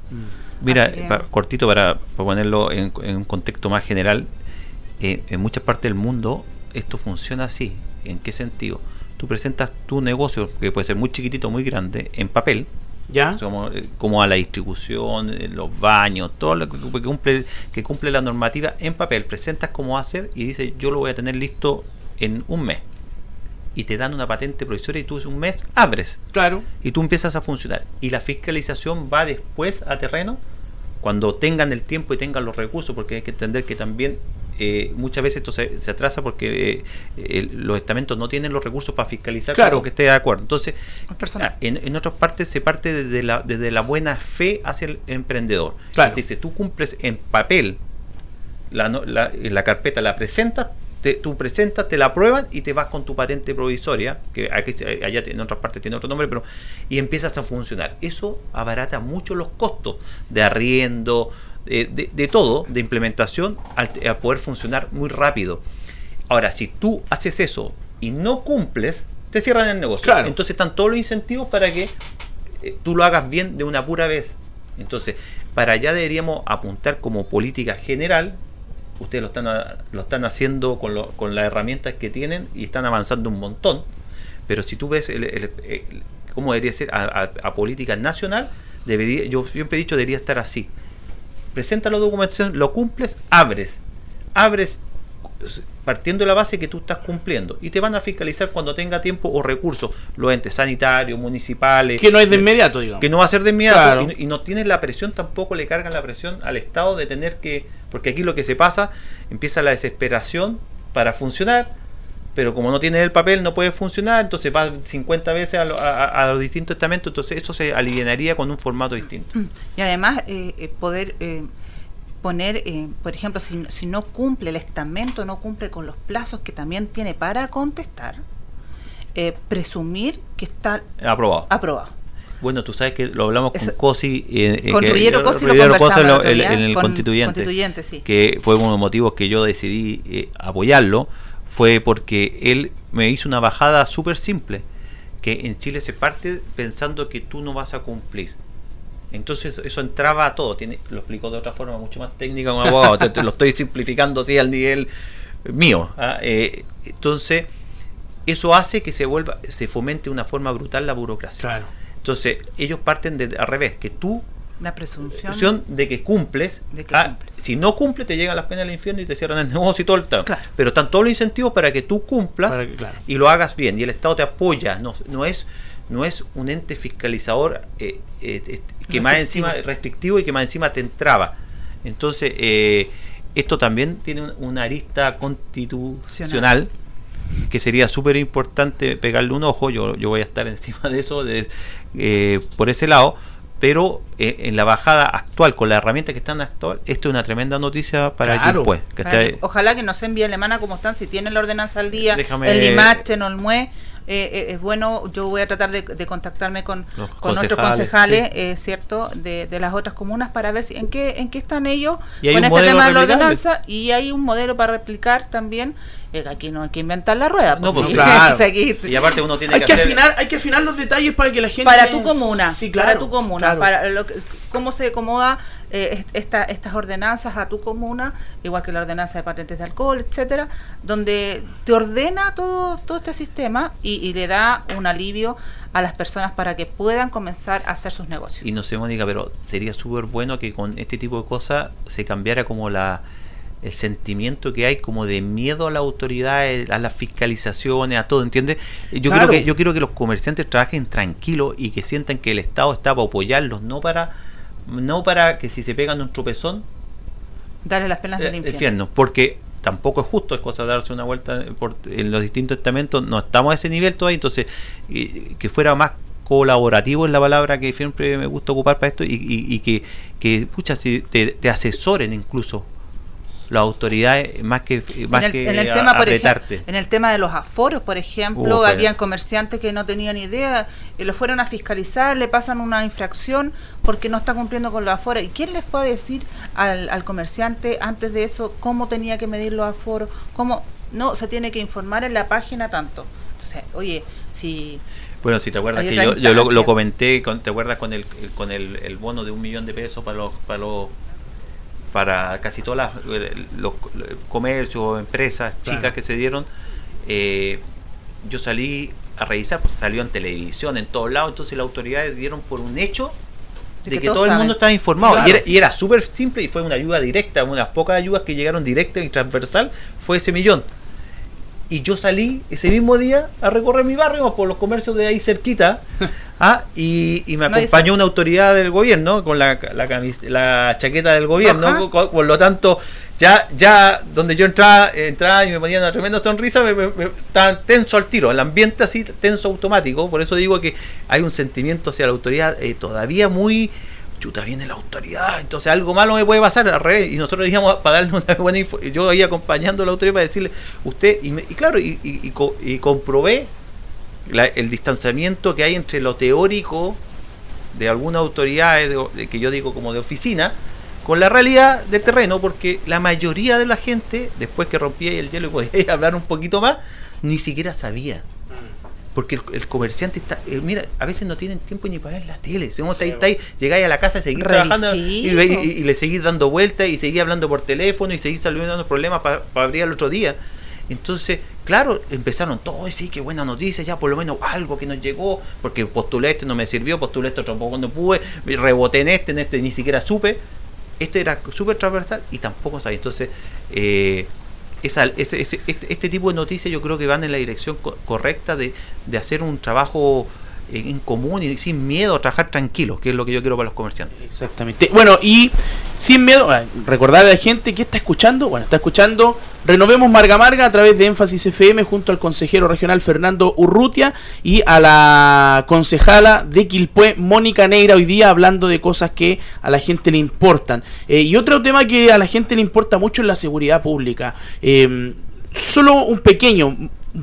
Mira, que- pa- cortito para, para ponerlo en, en un contexto más general, eh, en muchas partes del mundo esto funciona así. ¿En qué sentido? Tú presentas tu negocio, que puede ser muy chiquitito, muy grande, en papel, ¿Ya? como, eh, como a la distribución, los baños, todo lo que, que cumple que cumple la normativa en papel, presentas cómo hacer y dices yo lo voy a tener listo en un mes. Y te dan una patente provisoria y tú un mes abres Claro. y tú empiezas a funcionar. Y la fiscalización va después a terreno cuando tengan el tiempo y tengan los recursos, porque hay que entender que también eh, muchas veces esto se, se atrasa porque eh, los estamentos no tienen los recursos para fiscalizar Claro. que esté de acuerdo. Entonces, ah, en, en otras partes se parte desde la, desde la buena fe hacia el emprendedor. Claro. Entonces, tú cumples en papel la, no- la, la carpeta, la presentas, te- tú presentas, te la aprueban y te vas con tu patente provisoria, que aquí, allá en otras partes tiene otro nombre, pero y empiezas a funcionar. Eso abarata mucho los costos de arriendo, eh, de, de todo, de implementación, al, a poder funcionar muy rápido. Ahora, si tú haces eso y no cumples, te cierran el negocio. Claro. Entonces están todos los incentivos para que eh, tú lo hagas bien de una pura vez. Entonces, para allá deberíamos apuntar como política general. Ustedes lo están, lo están haciendo con, con las herramientas que tienen y están avanzando un montón. Pero si tú ves cómo debería ser a, a- a política nacional, debería, yo siempre he dicho debería estar así. Presenta la documentación, lo cumples, abres. Abres partiendo de la base que tú estás cumpliendo. Y te van a fiscalizar cuando tenga tiempo o recursos, los entes sanitarios, municipales, Que no es de inmediato, digamos. que no va a ser de inmediato. Claro. y, no- y no tienes la presión tampoco le cargan la presión al Estado de tener que porque aquí lo que se pasa empieza la desesperación para funcionar pero como no tienes el papel no puede funcionar entonces va 50 veces a, lo- a- los distintos estamentos entonces eso se alivianaría con un formato distinto. Y además eh, eh, poder eh, poner, eh, por ejemplo, si, si no cumple el estamento, no cumple con los plazos que también tiene para contestar, eh, presumir que está aprobado aprobado. bueno tú sabes que lo hablamos con Cosi eh, eh, Con Ruggiero Cosi lo conversamos en, el en- el con constituyente, constituyente, sí. que fue uno de los motivos que yo decidí eh, apoyarlo fue porque él me hizo una bajada súper simple que en Chile se parte pensando que tú no vas a cumplir entonces eso entraba a todo tiene, lo explicó de otra forma mucho más técnica un abogado te, te lo estoy simplificando así al nivel mío ¿ah? Eh, entonces eso hace que se vuelva se fomente de una forma brutal la burocracia Claro. entonces, ellos parten de, al revés, que tú, La presunción. de que cumples, De que ah, cumples. si no cumple te llegan las penas del infierno y te cierran el negocio y todo el tema. Claro. Pero están todos los incentivos para que tú cumplas Para que- claro. y lo hagas bien. Y el Estado te apoya, no, no es no es un ente fiscalizador eh, eh, eh, que más encima restrictivo y que más encima te entraba. Entonces, eh, esto también tiene un- una arista constitucional que sería súper importante pegarle un ojo, yo, yo voy a estar encima de eso de- eh, por ese lado, pero eh, en la bajada actual, con la herramienta que están actual, esto es una tremenda noticia para Claro. puede. que Para está- que- ojalá que no se envíe alemana como están, si tienen la ordenanza al día, Déjame- el limache, mue, eh, eh, es bueno, yo voy a tratar de, de contactarme con, Los con nuestros concejales, concejales, eh, ¿cierto?, de, de las otras comunas para ver si, en qué en qué están ellos con este tema de la ordenanza y hay un modelo para replicar también. eh, aquí no hay que inventar la rueda. No, pues, pues, sí. claro. O sea, aquí- Y aparte uno tiene Hay que, que hacer... afinar, hay que afinar los detalles para que la gente para tu comuna, Sí, para claro. tu comuna, claro. para lo que- cómo se acomoda eh, est- esta, estas ordenanzas a tu comuna, igual que la ordenanza de patentes de alcohol, etcétera, donde te ordena todo, todo este sistema y, y le da un alivio a las personas para que puedan comenzar a hacer sus negocios. Y no sé, Mónica, pero sería súper bueno que con este tipo de cosas se cambiara como la el sentimiento que hay como de miedo a la autoridad, a las fiscalizaciones, a todo, ¿entiendes? Yo Claro. creo que yo quiero que los comerciantes trabajen tranquilos y que sientan que el Estado está para apoyarlos, no para no para que si se pegan un tropezón Darle las penas eh, del el infierno. infierno, porque tampoco es justo, es cosa de darse una vuelta por, en los distintos estamentos, no estamos a ese nivel todavía, entonces y- que fuera más colaborativo es la palabra que siempre me gusta ocupar para esto y, y- y que, que pucha, si te, te asesoren incluso las autoridades más que más en el, que en el tema, por apretarte. ejemplo, en el tema de los aforos, por ejemplo, Uf, habían eh. comerciantes que no tenían idea y lo fueron a fiscalizar, le pasan una infracción porque no está cumpliendo con los aforos. ¿Y quién les fue a decir al, al comerciante antes de eso cómo tenía que medir los aforos? ¿Cómo? No, se tiene que informar en la página tanto. Entonces, oye, si Bueno, si te acuerdas que yo, yo lo comenté, con- ¿te acuerdas con el con el, el bono de un millón de pesos para los para los para casi todas las eh, los comercios, empresas Claro. chicas que se dieron? eh, yo salí a revisar, pues salió en televisión, en todos lados, entonces las autoridades dieron por un hecho De de que que todos todo el saben. mundo estaba informado. Claro. Y era, y era súper simple y fue una ayuda directa, unas pocas ayudas que llegaron directa y transversal, fue ese millón. Y yo salí ese mismo día a recorrer mi barrio por los comercios de ahí cerquita. ah, y, y me acompañó una autoridad del gobierno con la, la, camis- la chaqueta del gobierno. Por, lo tanto, ya, ya donde yo entraba, entraba y me ponía una tremenda sonrisa, me, me- tenso al tiro. El ambiente así, tenso automático. Por eso digo que hay un sentimiento hacia la autoridad eh, todavía muy chuta, viene la autoridad, entonces algo malo me puede pasar al revés. Y nosotros íbamos para darle una buena info. Yo ahí acompañando a la autoridad para decirle, usted, y, me- y claro, y, y- y comprobé la- el distanciamiento que hay entre lo teórico de algunas autoridades de- de- que yo digo como de oficina con la realidad del terreno, porque la mayoría de la gente, después que rompía el hielo y podía hablar un poquito más, ni siquiera sabía. Porque el, el comerciante está, eh, mira, a veces no tienen tiempo ni para ver la tele. Si uno está ahí, está ahí, llegáis a la casa, seguís trabajando y, ve- y- y le seguís dando vueltas y seguís hablando por teléfono y seguís solucionando problemas para abrir al otro día. Entonces, claro, empezaron todos, "Ay, sí, qué buena noticia, ya por lo menos algo que nos llegó, porque postulé este, no me sirvió, postulé este tampoco no pude, reboté en este, en este ni siquiera supe. Este era súper transversal y tampoco sabía. Entonces, eh, esa, ese- ese- este, este tipo de noticias yo creo que van en la dirección co- correcta de, de hacer un trabajo en, común y sin miedo a trabajar tranquilos, que es lo que yo quiero para los comerciantes. Exactamente. Bueno, y sin miedo, ah, recordar a la gente que está escuchando, bueno, está escuchando Renovemos Marga Marga a través de Énfasis FM junto al consejero regional Fernando Urrutia y a la concejala de Quilpué, Mónica Negra, hoy día hablando de cosas que a la gente le importan. Eh, y otro tema que a la gente le importa mucho es la seguridad pública. Eh, solo un pequeño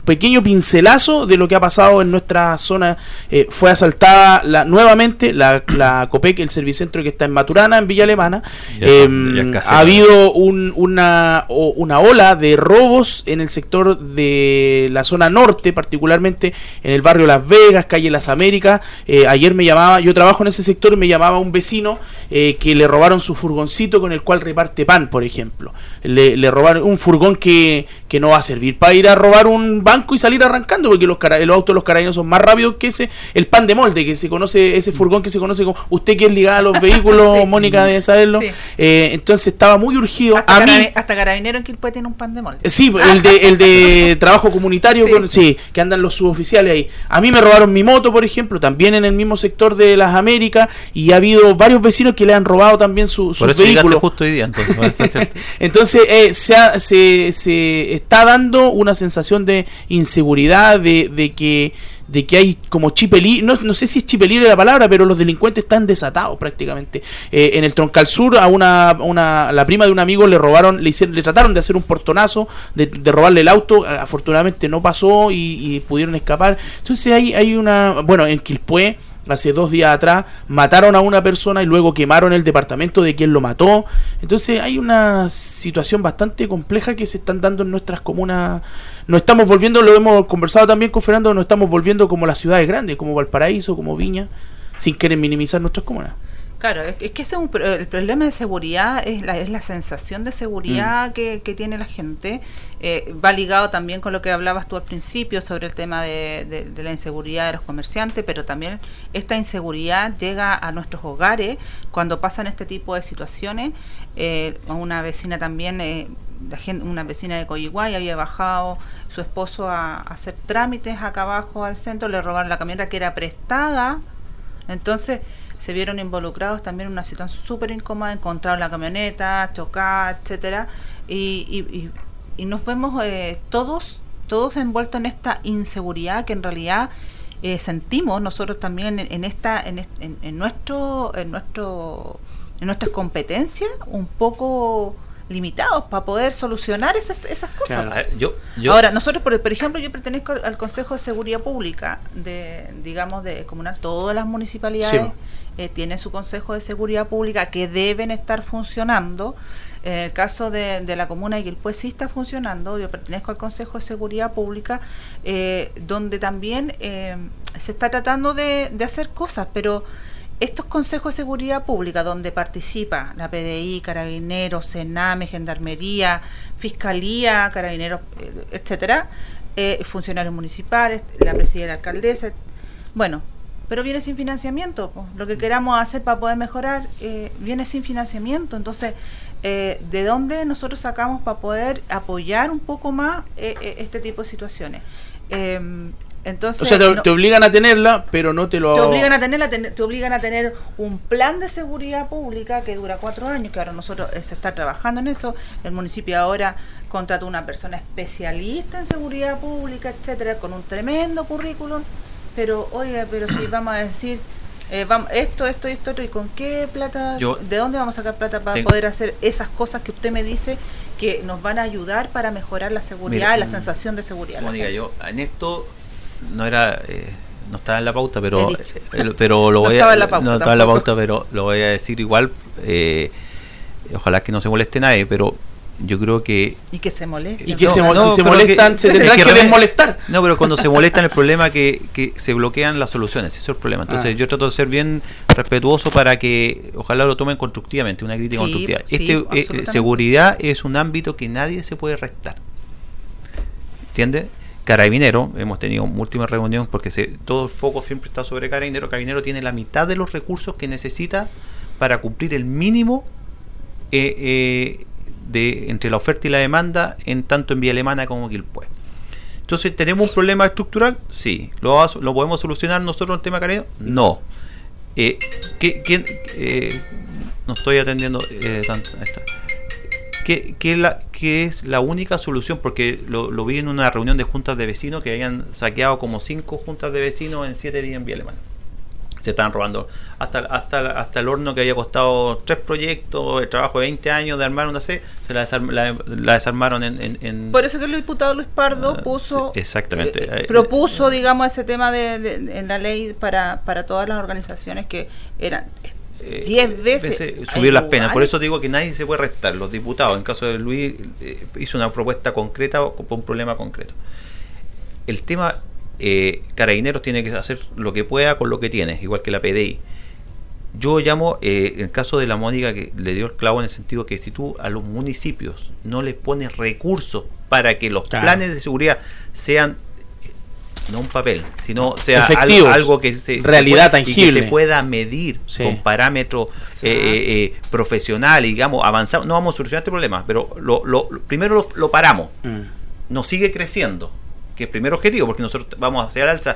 pequeño pincelazo de lo que ha pasado en nuestra zona. Eh, fue asaltada la, nuevamente la, la COPEC, el servicentro que está en Maturana, en Villa Alemana. Ya- Em, ya es casi ha habido un- una, una ola de robos en el sector de la zona norte, particularmente en el barrio Las Vegas, calle Las Américas. Eh, ayer me llamaba, yo trabajo en ese sector, me llamaba un vecino eh, que le robaron su furgoncito con el cual reparte pan, por ejemplo. Le, le robaron un furgón que, que no va a servir para ir a robar un banco y salir arrancando, porque los, cara- los autos de los carabineros son más rápidos que ese, el pan de molde, que se conoce, ese furgón que se conoce como, usted que es ligada a los vehículos, Sí. Mónica debe saberlo. Sí. Eh, entonces estaba muy urgido. hasta, a mí, hasta carabinero en Quilpué tiene un pan de molde. Sí, el de, el de trabajo comunitario, Sí. con- sí, que andan los suboficiales ahí. A mí me robaron mi moto, por ejemplo, también en el mismo sector de las Américas, y ha habido varios vecinos que le han robado también su, Por sus vehículos. justo hoy día, entonces. Entonces eh, se, ha- se, se está dando una sensación de inseguridad, de, de que de que hay como chipelí, no, no sé si es chipelí la palabra, pero los delincuentes están desatados prácticamente. Eh, en el Troncal Sur a una, una, la prima de un amigo le robaron, le hicieron, le trataron de hacer un portonazo, de, de robarle el auto, afortunadamente no pasó y, y pudieron escapar. Entonces hay, hay una, bueno, en Quilpué hace dos días atrás mataron a una persona y luego quemaron el departamento de quien lo mató. Entonces hay una situación bastante compleja que se están dando en nuestras comunas. Nos estamos volviendo, lo hemos conversado también con Fernando, nos estamos volviendo como las ciudades grandes, como Valparaíso, como Viña, sin querer minimizar nuestras comunas. Claro, es, que ese el problema de seguridad es la, es la sensación de seguridad mm. que, que, tiene la gente. Eh, va ligado también con lo que hablabas tú al principio sobre el tema de, de, la inseguridad de los comerciantes, pero también esta inseguridad llega a nuestros hogares cuando pasan este tipo de situaciones. Eh, una vecina también, eh, la gente, una vecina de Coyiguay había bajado su esposo a, a hacer trámites acá abajo al centro, le robaron la camioneta que era prestada. Entonces, se vieron involucrados también en una situación súper incómoda, encontraron la camioneta, chocada, etcétera, y, y, nos vemos eh, todos, todos envueltos en esta inseguridad que en realidad eh, sentimos nosotros también en, esta, en, en, nuestro, en nuestro, en nuestras competencias un poco limitados para poder solucionar esas, esas cosas. yo, Ahora, nosotros, por, por, ejemplo, yo pertenezco al Consejo de Seguridad Pública de, digamos, de comunal, todas las municipalidades eh, tiene su Consejo de Seguridad Pública que deben estar funcionando. En el caso de, la comuna de Quilpué sí está funcionando, yo pertenezco al Consejo de Seguridad Pública, eh, donde también eh, se está tratando de, de, hacer cosas, pero estos consejos de seguridad pública, donde participa la PDI, Carabineros, Sename, Gendarmería, Fiscalía, Carabineros, etcétera, funcionarios municipales, la presidencia de la alcaldesa, bueno, pero viene sin financiamiento. Lo que queramos hacer para poder mejorar eh, viene sin financiamiento. Entonces, eh, ¿de dónde nosotros sacamos para poder apoyar un poco más eh, este tipo de situaciones? Em, entonces, o sea, te, obligan a tenerla, pero no te lo... Te obligan a tenerla, te, obligan a tener un plan de seguridad pública que dura cuatro años, que ahora nosotros se está trabajando en eso. El municipio ahora contrató una persona especialista en seguridad pública, etcétera, con un tremendo currículum pero oiga, pero si vamos a decir eh, vamos, esto, esto, esto, esto, ¿y con qué plata? ¿De dónde vamos a sacar plata para poder hacer esas cosas que usted me dice que nos van a ayudar para mejorar la seguridad, la mm, sensación de seguridad? Como diga yo, en esto no era... Eh, no estaba en la pauta, pero, eh, pero lo voy a, no estaba en la pauta, pero lo voy a decir igual. Eh, ojalá que no se moleste nadie, pero yo creo que y que se molesten y que se, si se molestan se tendrán que, desmolestar no pero cuando se molestan el problema que, que se bloquean las soluciones ese es el problema entonces ah. yo trato de ser bien respetuoso para que ojalá lo tomen constructivamente una crítica constructiva este eh, seguridad es un ámbito que nadie se puede restar ¿entiendes? Carabinero, hemos tenido múltiples reuniones porque se, todo el foco siempre está sobre Carabinero. Carabinero tiene la mitad de los recursos que necesita para cumplir el mínimo eh, eh, de, entre la oferta y la demanda en tanto en Vía Alemana como Quilpue. Entonces, ¿tenemos un problema estructural? Sí. ¿Lo, podemos solucionar nosotros en tema cariño? No. Eh, ¿quién, eh, no estoy atendiendo eh, tanto. ¿Qué, qué, la, ¿Qué, es la única solución? Porque lo, lo, vi en una reunión de juntas de vecinos que habían saqueado como cinco juntas de vecinos en siete días en Vía Alemana se estaban robando hasta, hasta, hasta el horno que había costado tres proyectos, el trabajo de 20 años de armar una C, se la, desarmaron en, Por eso que el diputado Luis Pardo ah, puso... exactamente. Eh, propuso, digamos, ese tema de, en la ley para, para todas las organizaciones que eran... 10 eh, veces, subir las penas. Por eso digo que nadie se puede restar. Los diputados, en caso de Luis, eh, hizo una propuesta concreta por un problema concreto. El tema eh, Carabineros tiene que hacer lo que pueda con lo que tiene, igual que la PDI. Yo llamo, eh, el caso de la Mónica que le dio el clavo en el sentido que si tú a los municipios no les pones recursos para que los planes de seguridad sean eh, no un papel, sino sea algo, que se, realidad tangible que se pueda medir con parámetros eh, profesionales, digamos, avanzar. No vamos a solucionar este problema, pero lo, primero lo, paramos. Mm. Nos sigue creciendo que es primer objetivo, porque nosotros vamos hacia el alza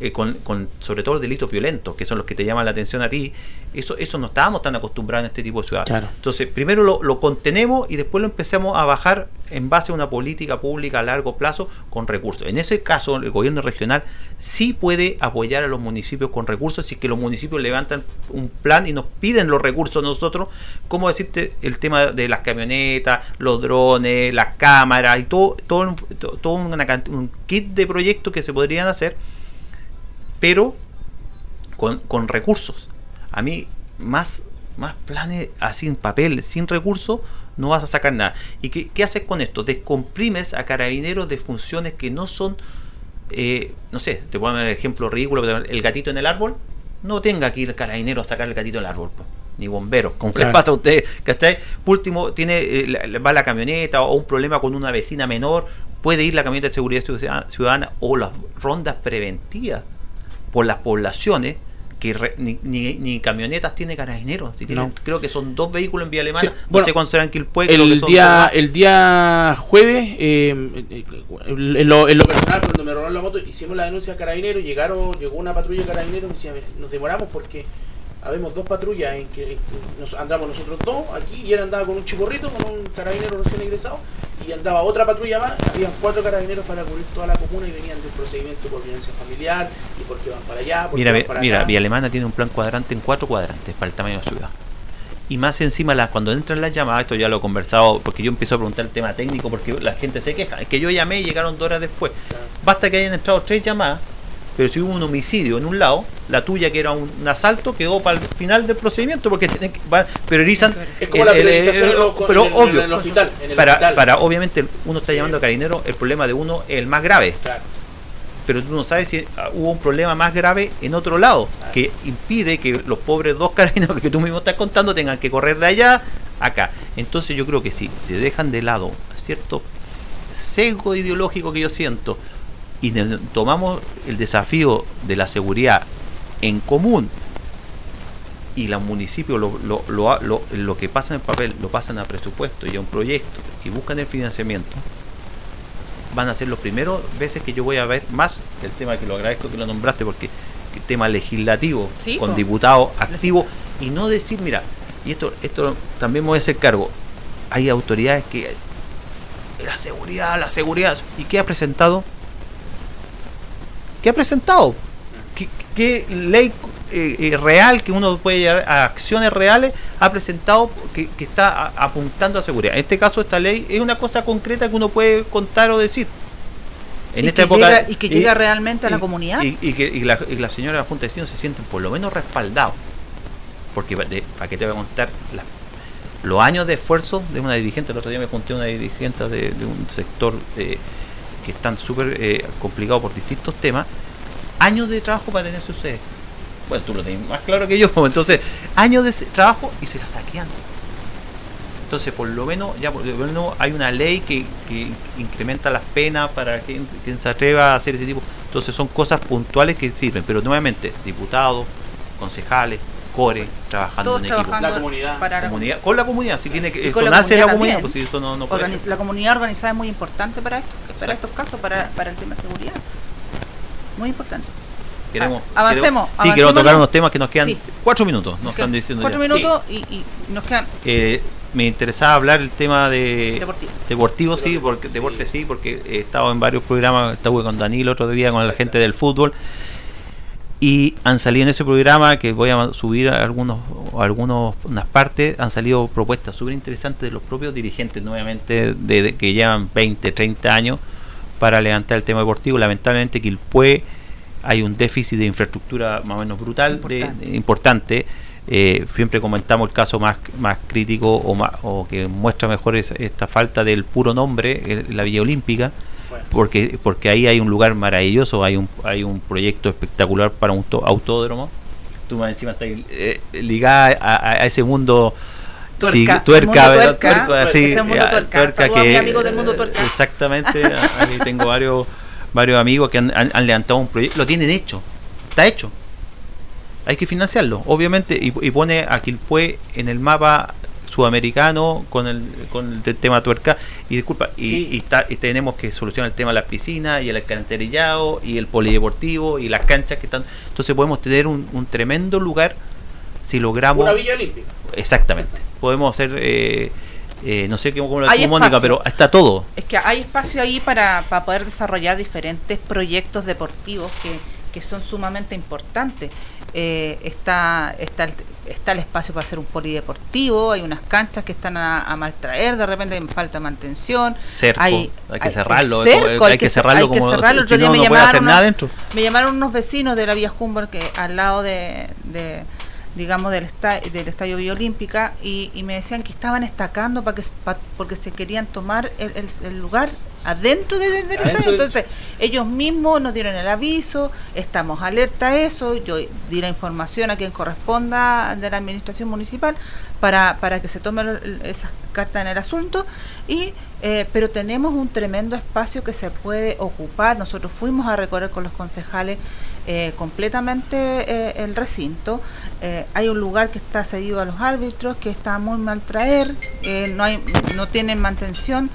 eh, con, con, sobre todo delitos violentos, que son los que te llaman la atención a ti, eso, eso no estábamos tan acostumbrados en este tipo de ciudades. Entonces, primero lo, lo, contenemos y después lo empezamos a bajar en base a una política pública a largo plazo con recursos. En ese caso, el gobierno regional sí puede apoyar a los municipios con recursos, si que los municipios levantan un plan y nos piden los recursos nosotros, como decirte el tema de las camionetas, los drones, las cámaras y todo, todo, todo un kit de proyectos que se podrían hacer pero con, recursos. A mí, más, más planes así en papel, sin recursos, no vas a sacar nada. ¿Y qué, haces con esto? Descomprimes a carabineros de funciones que no son, eh, no sé, te pongo un ejemplo ridículo, el gatito en el árbol, no tenga que ir el carabinero a sacar el gatito en el árbol. Ni bombero, ¿con qué pasa a usted? ¿Cachai? Último, tiene, eh, va la camioneta o un problema con una vecina menor, puede ir la camioneta de seguridad ciudadana o las rondas preventivas por las poblaciones que ni, ni, camionetas tiene carabineros. Creo que son dos vehículos en vía alemana. no sé cuándo serán que el día El día jueves, eh, en, lo, en, lo, personal, cuando me robaron la moto, hicimos la denuncia a carabineros. Llegaron, llegó una patrulla de carabineros y me decía, nos demoramos porque habemos dos patrullas en que, nos andamos nosotros dos aquí y él andaba con un chiporrito, con un carabinero recién egresado y andaba otra patrulla más, habían cuatro carabineros para cubrir toda la comuna y venían de un procedimiento por violencia familiar y porque van para allá. mira, mira, Vía Alemana tiene un plan cuadrante en cuatro cuadrantes para el tamaño de la ciudad. Y más encima, la, cuando entran las llamadas, esto ya lo he conversado, porque yo empiezo a preguntar el tema técnico, porque la gente se queja. Es que yo llamé y llegaron dos horas después. Basta que hayan entrado tres llamadas pero si hubo un homicidio en un lado, la tuya que era un, asalto quedó para el final del procedimiento porque tienen que, priorizan es como la priorización pero obvio en el hospital, para, para obviamente uno está llamando a carinero el problema de uno es el más grave. Pero tú no sabes si ah, hubo un problema más grave en otro lado que impide que los pobres dos carabineros que tú mismo estás contando tengan que correr de allá acá. Entonces yo creo que si se dejan de lado cierto sesgo ideológico que yo siento y tomamos el desafío de la seguridad en común y los municipios lo, lo, lo, lo, que pasa en el papel lo pasan a presupuesto y a un proyecto y buscan el financiamiento, van a ser los primeros veces que yo voy a ver más el tema que lo agradezco que lo nombraste porque el tema legislativo con diputados activos y no decir, mira, y esto, esto también me voy a hacer cargo, hay autoridades que la seguridad, la seguridad, ¿y qué ha presentado? ¿Qué ha presentado? ¿Qué, ley eh, eh, real que uno puede llegar a acciones reales ha presentado que, está apuntando a seguridad? En este caso, esta ley es una cosa concreta que uno puede contar o decir. En y esta que época, llega, y que llega realmente a la comunidad. Y, que la, la, señora de la Junta de Vecinos se sienten por lo menos respaldados. Porque, ¿para qué te voy a contar? los años de esfuerzo de una dirigente, el otro día me conté una dirigente de, un sector de que están súper eh, complicados por distintos temas, años de trabajo para tener su sede. Bueno, tú lo tienes más claro que yo, entonces, años de trabajo y se la saquean. Entonces, por lo menos, ya por lo menos hay una ley que, que incrementa las penas para quien, quien, se atreva a hacer ese tipo. Entonces, son cosas puntuales que sirven, pero nuevamente, diputados, concejales, core, trabajando en equipo. La comunidad. Con la comunidad, si tiene que. Esto nace la comunidad, pues si esto no, no puede La comunidad organizada es muy importante para, esto, para estos casos, para, para el tema de seguridad. Muy importante. Queremos, ah, avancemos. sí, quiero tocar unos temas que nos quedan cuatro minutos. Nos están diciendo cuatro minutos y, y, nos quedan. Eh, me interesaba hablar el tema de deportivo, sí, porque deporte sí, porque he estado en varios programas, estuve con Danilo otro día con la gente del fútbol y han salido en ese programa que voy a subir algunos algunos unas partes han salido propuestas súper interesantes de los propios dirigentes nuevamente de, que llevan 20 30 años para levantar el tema deportivo. Lamentablemente que puede hay un déficit de infraestructura más o menos brutal importante, eh, siempre comentamos el caso más más crítico o, o que muestra mejor esta falta del puro nombre eh, la Villa Olímpica porque porque ahí hay un lugar maravilloso, hay un hay un proyecto espectacular para un autódromo. Tú más encima estás eh, ligada a, ese mundo tuerca, tuerca, tuerca, ese mundo tuerca, que, amigo del mundo tuerca. Exactamente, ahí tengo varios varios amigos que han, han, levantado un proyecto, lo tienen hecho, está hecho. Hay que financiarlo, obviamente, y, y pone a Quilpue en el mapa sudamericano con el, con el tema tuerca. Y disculpa, y, está, y tenemos que solucionar el tema de las piscinas y el alcantarillado y el polideportivo y las canchas que están. Entonces podemos tener un, un tremendo lugar si logramos. Una villa olímpica. Exactamente. Podemos hacer. Eh, eh, no sé cómo lo Mónica, pero está todo. Es que hay espacio ahí para, para poder desarrollar diferentes proyectos deportivos que, que son sumamente importantes. Eh, está, está, el, está el espacio para hacer un polideportivo, hay unas canchas que están a, maltraer, de repente falta mantención. hay, que cerrarlo, hay, que, cerrarlo como Otro día me, llamaron me llamaron unos vecinos de la Vía Humboldt que al lado de digamos, del, estadio, del estadio Biolímpica y, y, me decían que estaban estacando para que, porque se querían tomar el, el, lugar adentro del, estadio. Entonces, ellos mismos nos dieron el aviso, estamos alerta a eso, yo di la información a quien corresponda de la administración municipal para, para que se tomen esas cartas en el asunto, y eh, pero tenemos un tremendo espacio que se puede ocupar. Nosotros fuimos a recorrer con los concejales eh, completamente eh, el recinto. Hay un lugar que está cedido a los árbitros, que está muy mal traer, no, hay, no tienen mantención.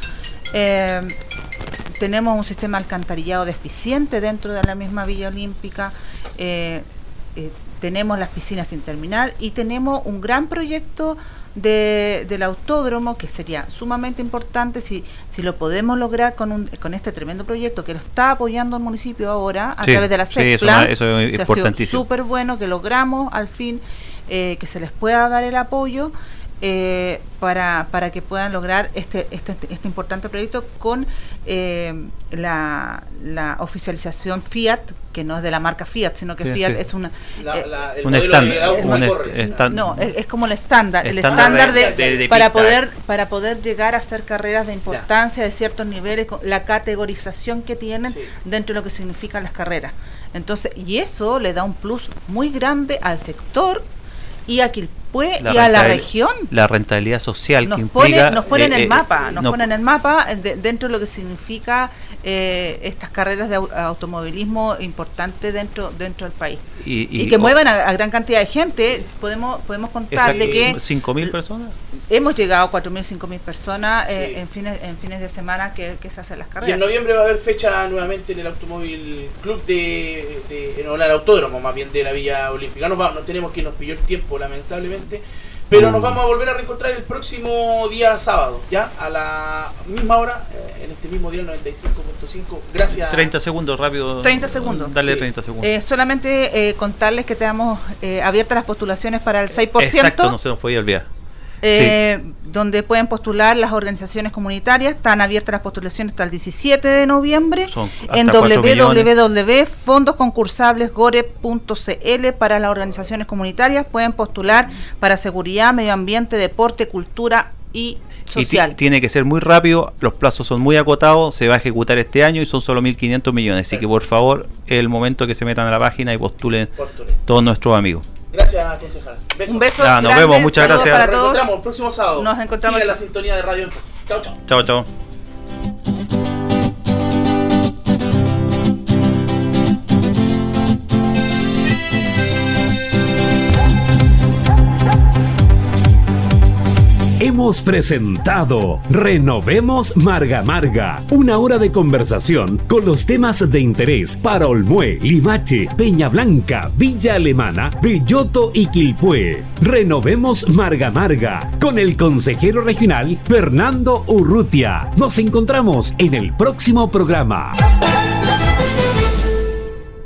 Tenemos un sistema alcantarillado deficiente dentro de la misma Villa Olímpica. tenemos las piscinas sin terminar y tenemos un gran proyecto de, del autódromo, que sería sumamente importante si, si lo podemos lograr con, un, con este tremendo proyecto que lo está apoyando el municipio ahora a través de la sí, eso, es importantísimo. Súper bueno que logramos al fin eh, que se les pueda dar el apoyo eh, para, para que puedan lograr este, este, este importante proyecto con eh, la, la, oficialización Fiat, que no es de la marca Fiat, sino que Fiat es una... Eh, un estándar. no, es, como el estándar, el estándar de, para, poder, para poder llegar a hacer carreras de importancia de ciertos niveles, la categorización que tienen dentro de lo que significan las carreras. Entonces, y eso le da un plus muy grande al sector y a Quilpué y a la región. La rentabilidad social nos que pone, implica, Nos pone en el eh, mapa, nos pone en el mapa dentro de lo que significa eh, estas carreras de automovilismo importante dentro dentro del país. Y, que muevan a, gran cantidad de gente. Podemos podemos contar de que... ¿5.000 personas? Hemos llegado a 4.000, 5.000 personas eh, en, fines, en fines de semana que, se hacen las carreras. Y en noviembre va a haber fecha nuevamente en el Automóvil Club de, de en el autódromo más bien de la Villa Olímpica. Nos, no tenemos que nos pilló el tiempo lamentablemente. Pero nos vamos a volver a reencontrar el próximo día sábado, ya a la misma hora, eh, en este mismo día, el 95.5. Gracias. 30 segundos, rápido. 30 segundos. Dale 30 segundos. Eh, solamente eh, contarles que tenemos abiertas las postulaciones para el 6%. Exacto, no se nos fue a olvidar eh, donde pueden postular las organizaciones comunitarias. Están abiertas las postulaciones hasta el 17 de noviembre en www.fondosconcursable.gore.cl para las organizaciones comunitarias. Pueden postular para seguridad, medio ambiente, deporte, cultura y social. tiene que ser muy rápido, los plazos son muy acotados, se va a ejecutar este año y son solo 1.500 millones. Así que por favor, el momento que se metan a la página y postulen todos nuestros amigos. Gracias, concejal. Un beso. nos vemos, muchas gracias. Para todos. Nos encontramos el próximo sábado. Nos encontramos en la sintonía de Radio Énfasis. Chao, chao. Chao, chao. Hemos presentado Renovemos Marga Marga, una hora de conversación con los temas de interés para Olmué, Limache, Peña Blanca, Villa Alemana, Belloto y Quilpué. Renovemos Marga Marga con el consejero regional Fernando Urrutia. Nos encontramos en el próximo programa.